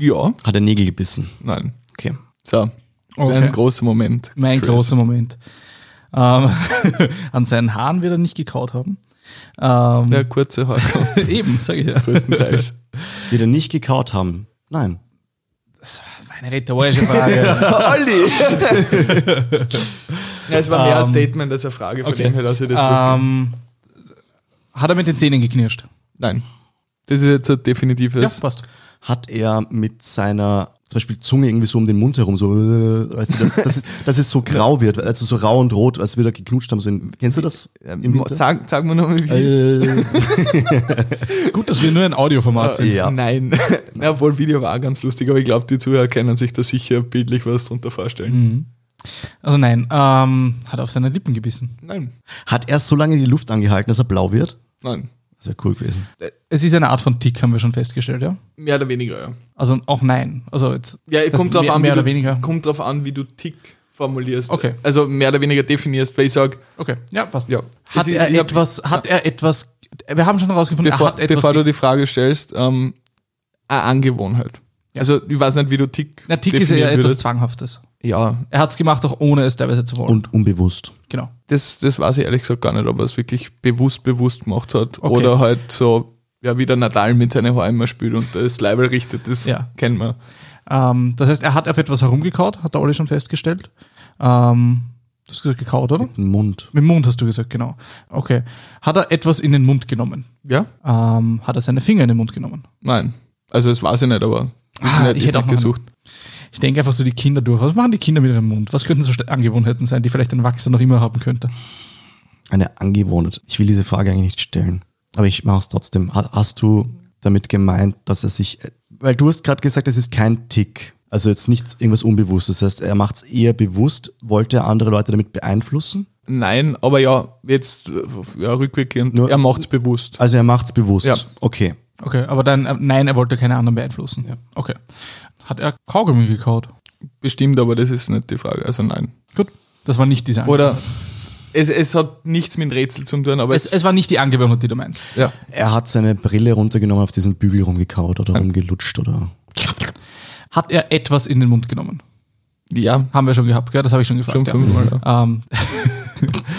Ja, Hat er Nägel gebissen? nein. Okay. So, Okay. ein großer Moment. Mein Chris. großer Moment. Ähm, an seinen Haaren wird er nicht gekaut haben. Ähm, Der kurze Haarkopf, Eben, sage ich ja. größtenteils. Wird er nicht gekaut haben? Nein. Eine rhetorische Frage. Olli! ja, es war mehr ein Ähm, Statement als eine Frage, von okay. dem her, dass ich das ähm, hat er mit den Zähnen geknirscht? Nein. Das ist jetzt ein definitives. passt. Hat er mit seiner, zum Beispiel Zunge irgendwie so um den Mund herum, so, äh, weißt du, dass, dass, es, dass es so grau wird, also so rau und rot, als wir da geknutscht haben. So in, kennst du das? Im Winter? Sag, sag mir nochmal, wie. Äh, Gut, dass wir nur ein Audioformat sind. ja. Nein. Ja, obwohl Video war auch ganz lustig, aber ich glaube, die Zuhörer können sich da sicher bildlich was drunter vorstellen. Also nein, ähm, hat er auf seine Lippen gebissen. Nein. Hat er so lange die Luft angehalten, dass er blau wird? Nein. Das wäre cool gewesen. Es ist eine Art von Tick, haben wir schon festgestellt, ja? Mehr oder weniger, ja. Also auch nein. Also jetzt Ja, kommt drauf, mehr, an, mehr wie oder du, weniger. kommt drauf an, wie du Tick formulierst. Okay. Also mehr oder weniger definierst, weil ich sage, Okay, ja, passt. ja. Hat er ich hab- etwas, hat er etwas, wir haben schon herausgefunden, bevor, er hat etwas. bevor du die Frage stellst, ähm, eine Angewohnheit. Ja. Also ich weiß nicht, wie du Tick Na, Tick ist ja etwas. Zwanghaftes. Ja, Er hat es gemacht, auch ohne es teilweise zu wollen. Und unbewusst. genau. das, das weiß ich ehrlich gesagt gar nicht, ob er es wirklich bewusst, bewusst gemacht hat Okay. oder halt so ja, wie der Nadal mit seinen Haaren immer spielt und das Leibel richtet, das Ja. kennen wir. Ähm, das heißt, er hat auf etwas herumgekaut, hat der Olli schon festgestellt. Ähm, du hast gesagt, gekaut, oder? Ein Mund. Mit dem Mund hast du gesagt, genau. Okay. Hat er etwas in den Mund genommen? Ja? Ähm, hat er seine Finger in den Mund genommen? Nein. Also das weiß ich nicht, aber ist Ah, nicht, ich ist hätte nicht gesucht. Ich denke einfach so die Kinder durch. Was machen die Kinder mit ihrem Mund? Was könnten so Angewohnheiten sein, die vielleicht ein Erwachsener noch immer haben könnte? Eine Angewohnheit. Ich will diese Frage eigentlich nicht stellen, aber ich mache es trotzdem. Ha- Hast du damit gemeint, dass er sich, weil du hast gerade gesagt, es ist kein Tick, also jetzt nichts irgendwas Unbewusstes. Das heißt, er macht es eher bewusst. Wollte er andere Leute damit beeinflussen? Nein, aber ja, jetzt äh, ja, rückwirkend, Nur- er macht es bewusst. Also er macht es bewusst. Ja. Okay. Okay, aber dann, äh, nein, er wollte keine anderen beeinflussen. Okay. Hat er Kaugummi gekaut? Bestimmt, aber das ist nicht die Frage. Also nein. Gut. Das war nicht diese Oder es, es hat nichts mit Rätsel zu tun, aber Es, es war nicht die Angewohnheit, die du meinst. ja. Er hat seine Brille runtergenommen, auf diesen Bügel rumgekaut oder rumgelutscht oder. Hat er etwas in den Mund genommen? ja, Haben wir schon gehabt, gell? Das habe ich schon gefragt. schon ja. fünfmal. Ja. Ähm,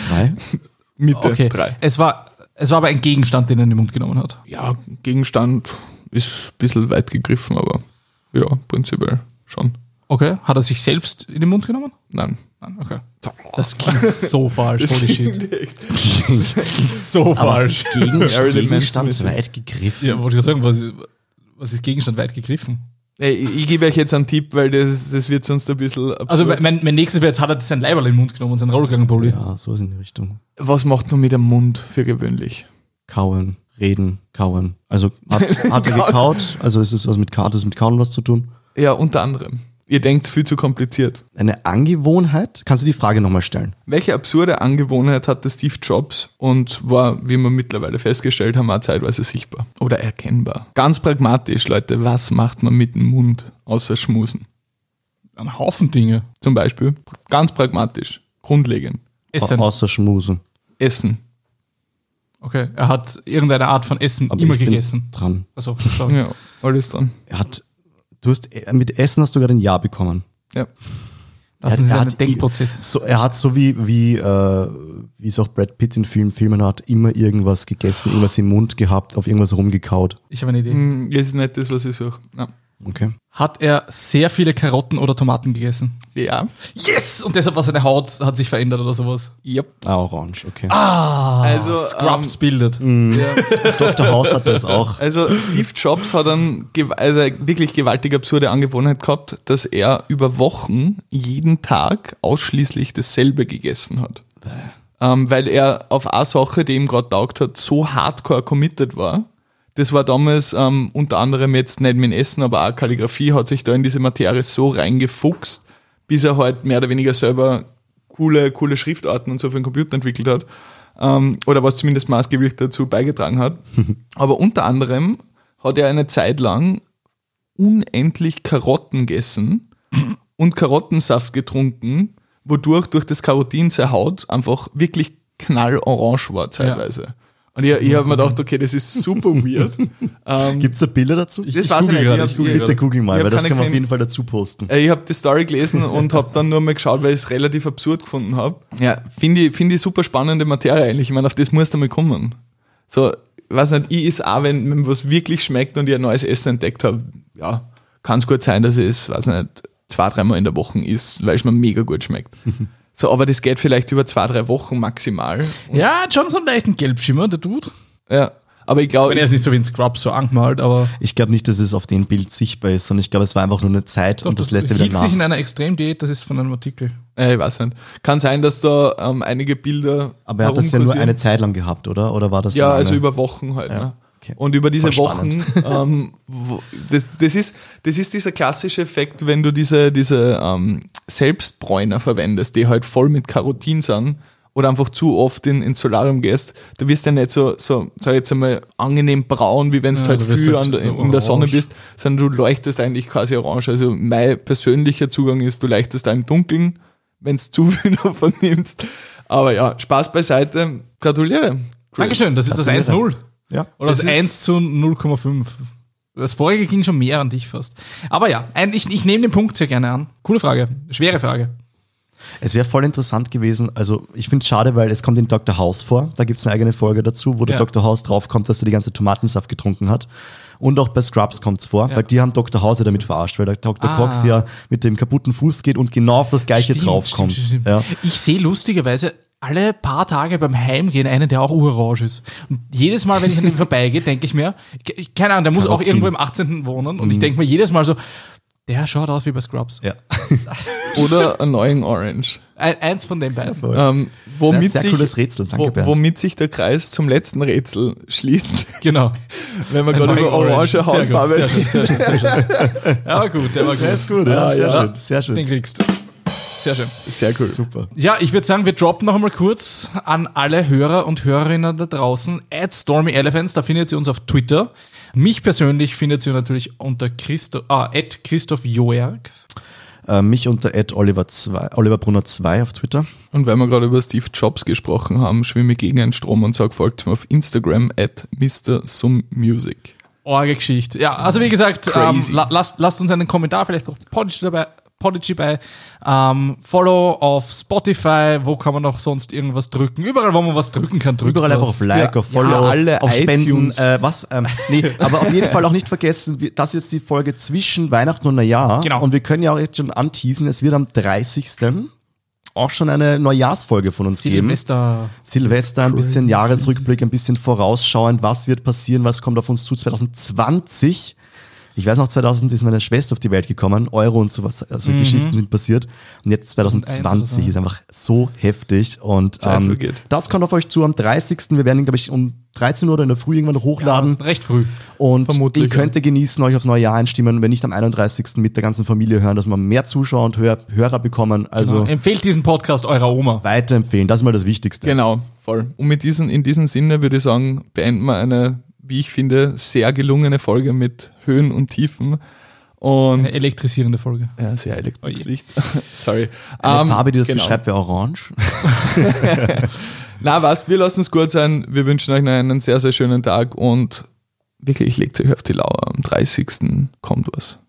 Drei? Mitte okay. drei. Es war, es war aber ein Gegenstand, den er in den Mund genommen hat. Ja, Gegenstand ist ein bisschen weit gegriffen, aber ja, prinzipiell schon. Okay. Hat er sich selbst in den Mund genommen? Nein. Nein, okay. Das klingt so falsch. Holy shit. Das klingt so falsch. Gegen, Gegenstand weit gegriffen. Ja, wollte ich sagen, was, was ist Gegenstand weit gegriffen? Ey, ich, ich gebe euch jetzt einen Tipp, weil das, das wird sonst ein bisschen absurd. Also mein, mein nächstes wäre jetzt, hat er sein Leiberl in den Mund genommen, sein Rollkragenpulli. Ja, so ist in die Richtung. Was macht man mit dem Mund für gewöhnlich? Kauen, reden, kauen. Also hat, hat er gekaut? Also ist es was mit, Ka- hat es mit Kauen was zu tun? Ja, unter anderem. Ihr denkt viel zu kompliziert. Eine Angewohnheit? Kannst du die Frage nochmal stellen? Welche absurde Angewohnheit hatte Steve Jobs und war, wie wir mittlerweile festgestellt haben, auch zeitweise sichtbar oder erkennbar? Ganz pragmatisch, Leute, was macht man mit dem Mund außer Schmusen? Ein Haufen Dinge. Zum Beispiel, ganz pragmatisch, grundlegend, Essen. Au- Außer Schmusen. Essen. Okay. Er hat irgendeine Art von Essen Aber immer ich bin gegessen. Dran. Achso, sorry. Ja, alles dran. Er hat, du hast, mit Essen hast du gerade ein Ja bekommen. Ja. Sie er seinen hat- Denkprozess. So, er hat so wie, wie, äh, wie es auch Brad Pitt in vielen Filmen hat, immer irgendwas gegessen, irgendwas im Mund gehabt, auf irgendwas rumgekaut. Ich habe eine Idee. Hm, ist nicht das, was ich suche. Ja. Okay. Hat er sehr viele Karotten oder Tomaten gegessen? Ja. Yes! Und deshalb war seine Haut hat sich verändert oder sowas. Yep. Ah, orange, okay. Also, Scrubs ähm, bildet. Dr. House hat das auch. Also Steve Jobs hat eine gew- also wirklich gewaltig absurde Angewohnheit gehabt, dass er über Wochen jeden Tag ausschließlich dasselbe gegessen hat. Ähm, weil er auf eine Sache, die ihm gerade taugt hat, so hardcore committed war. Das war damals ähm, unter anderem jetzt nicht mit Essen, aber auch Kalligrafie, hat sich da in diese Materie so reingefuchst, bis er halt mehr oder weniger selber coole, coole Schriftarten und so für den Computer entwickelt hat. Ähm, oder was zumindest maßgeblich dazu beigetragen hat. Aber unter anderem hat er eine Zeit lang unendlich Karotten gegessen und Karottensaft getrunken, wodurch durch das Karotin seine Haut einfach wirklich knallorange war teilweise. Und ich, ich habe mir gedacht, okay, das ist super weird. ähm, Gibt es da Bilder dazu? das weiß ich nicht. gerade, Ich ich google ich- Bitte google mal, Ich weil das keine können wir auf gesehen. jeden Fall dazu posten. äh, Ich habe die Story gelesen und habe dann nur mal geschaut, weil ich es relativ absurd gefunden habe. Ja, finde ich, find ich super spannende Materie eigentlich. Ich meine, auf das musst du mal kommen. So, ich weiß nicht, ich ist auch, wenn wenn mir was wirklich schmeckt und ich ein neues Essen entdeckt habe, ja, kann es gut sein, dass es, weiß nicht, zwei, dreimal in der Woche ist, weil es mir mega gut schmeckt. So, aber das geht vielleicht über zwei, drei Wochen maximal. Ja, hat schon so einen leichten Gelbschimmer, der Dude. Ja, aber ich glaube, Wenn er ist nicht so wie ein Scrub so angemalt, aber Ich glaube nicht, dass es auf dem Bild sichtbar ist, sondern ich glaube, es war einfach nur eine Zeit und das, lässt er wieder hielt sich in nach. einer Extremdiät, das ist von einem Artikel. äh, ich weiß nicht. Kann sein, dass da ähm, einige Bilder. Aber er hat das ja nur eine Zeit lang gehabt, oder? Oder war das Ja, also über Wochen halt. ne? Okay. Und über diese Wochen, ähm, das, das, ist, das ist dieser klassische Effekt, wenn du diese, diese ähm, Selbstbräuner verwendest, die halt voll mit Karotin sind oder einfach zu oft in, ins Solarium gehst, da wirst du ja nicht so, so sag ich jetzt einmal, angenehm braun, wie wenn du Ja, halt du wirst viel halt an so in der Sonne orange. bist, sondern du leuchtest eigentlich quasi orange. Also mein persönlicher Zugang ist, du leuchtest da im Dunkeln, wenn du zu viel davon nimmst. Aber ja, Spaß beiseite. Gratuliere. Chris. Dankeschön, das ist das 1-0. Ja. Oder das, Das ist- 1 zu 0,5. Das vorige ging schon mehr an dich fast. Aber ja, ich, ich nehme den Punkt sehr gerne an. Coole Frage. Schwere Frage. Es wäre voll interessant gewesen, also ich finde es schade, weil es kommt in Dr. House vor. Da gibt es eine eigene Folge dazu, wo der Ja. Dr. House draufkommt, dass er die ganze Tomatensaft getrunken hat. Und auch bei Scrubs kommt es vor, Ja. weil die haben Dr. House ja damit verarscht, weil der Dr. Ah. Cox ja mit dem kaputten Fuß geht und genau auf das gleiche Stimmt, draufkommt. stimmt, stimmt. Ja. Ich sehe lustigerweise alle paar Tage beim Heimgehen einen, der auch urorange ist. Und jedes Mal, wenn ich an ihm vorbeigehe, denke ich mir, ke- keine Ahnung, der muss auch Karotin. irgendwo im 18. wohnen. Und ich denke mir jedes Mal so, der schaut aus wie bei Scrubs. Ja. Oder Annoying Orange. Ein, eins von den beiden. Ähm, womit, sehr sich, cooles Rätsel, danke, wo, Bernd. womit sich der Kreis zum letzten Rätsel schließt, Genau. wenn wir gerade über orange Hautfarbe schön. Ja, gut, der war gut. Der ist gut, ja, Ja, sehr ja. schön, sehr schön. Den kriegst du. Sehr schön. Sehr cool. Super. Ja, ich würde sagen, wir droppen noch einmal kurz an alle Hörer und Hörerinnen da draußen. At Stormy Elephants, da findet ihr uns auf Twitter. Mich persönlich findet ihr natürlich unter Christo, ah, at Christoph Joerg. Äh, mich unter Oliver, 2, Oliver Brunner 2 auf Twitter. Und weil wir gerade über Steve Jobs gesprochen haben, schwimme ich gegen einen Strom und sage, folgt mir auf Instagram at MrSumMusic. Orge Geschichte. Ja, also wie gesagt, ähm, la lasst, lasst uns einen Kommentar vielleicht auf Podigy dabei. Podigy bei. Ähm, Follow auf Spotify. Wo kann man noch sonst irgendwas drücken? Überall, wo man was drücken kann, drückt Überall einfach auf Like, auf Follow, ja, alle auf Spenden, iTunes. äh, was? Ähm, nee, aber auf jeden Fall auch nicht vergessen, das ist jetzt die Folge zwischen Weihnachten und Neujahr. Genau. Und wir können ja auch jetzt schon anteasen, es wird am 30. auch schon eine Neujahrsfolge von uns geben. Silvester. Silvester, ein bisschen Jahresrückblick, ein bisschen vorausschauend, was wird passieren, was kommt auf uns zu 2020. Ich weiß noch, 2000 ist meine Schwester auf die Welt gekommen, Euro und sowas, also Geschichten sind passiert. Und jetzt 2020 ist einfach so heftig und ähm, das kommt auf euch zu am 30. Wir werden ihn, glaube ich, um 13 Uhr oder in der Früh irgendwann hochladen. Recht früh. Und Vermutlich, den könnt ihr genießen, euch auf Neujahr einstimmen und wenn nicht am 31. mit der ganzen Familie hören, dass wir mehr Zuschauer und Hör Hörer bekommen. Also Empfehlt diesen Podcast eurer Oma. weiterempfehlen, das ist mal das Wichtigste. Genau, voll. Und mit diesen, in diesem Sinne würde ich sagen, beenden wir eine, wie ich finde, sehr gelungene Folge mit Höhen und Tiefen. Und Eine elektrisierende Folge. ja, sehr elektrisches Licht. Sorry. Eine Ähm, Farbe, die das genau. beschreibt, wäre orange. Na was, wir lassen es gut sein. Wir wünschen euch noch einen sehr, sehr schönen Tag und wirklich legt euch auf die Lauer. Am 30. kommt was.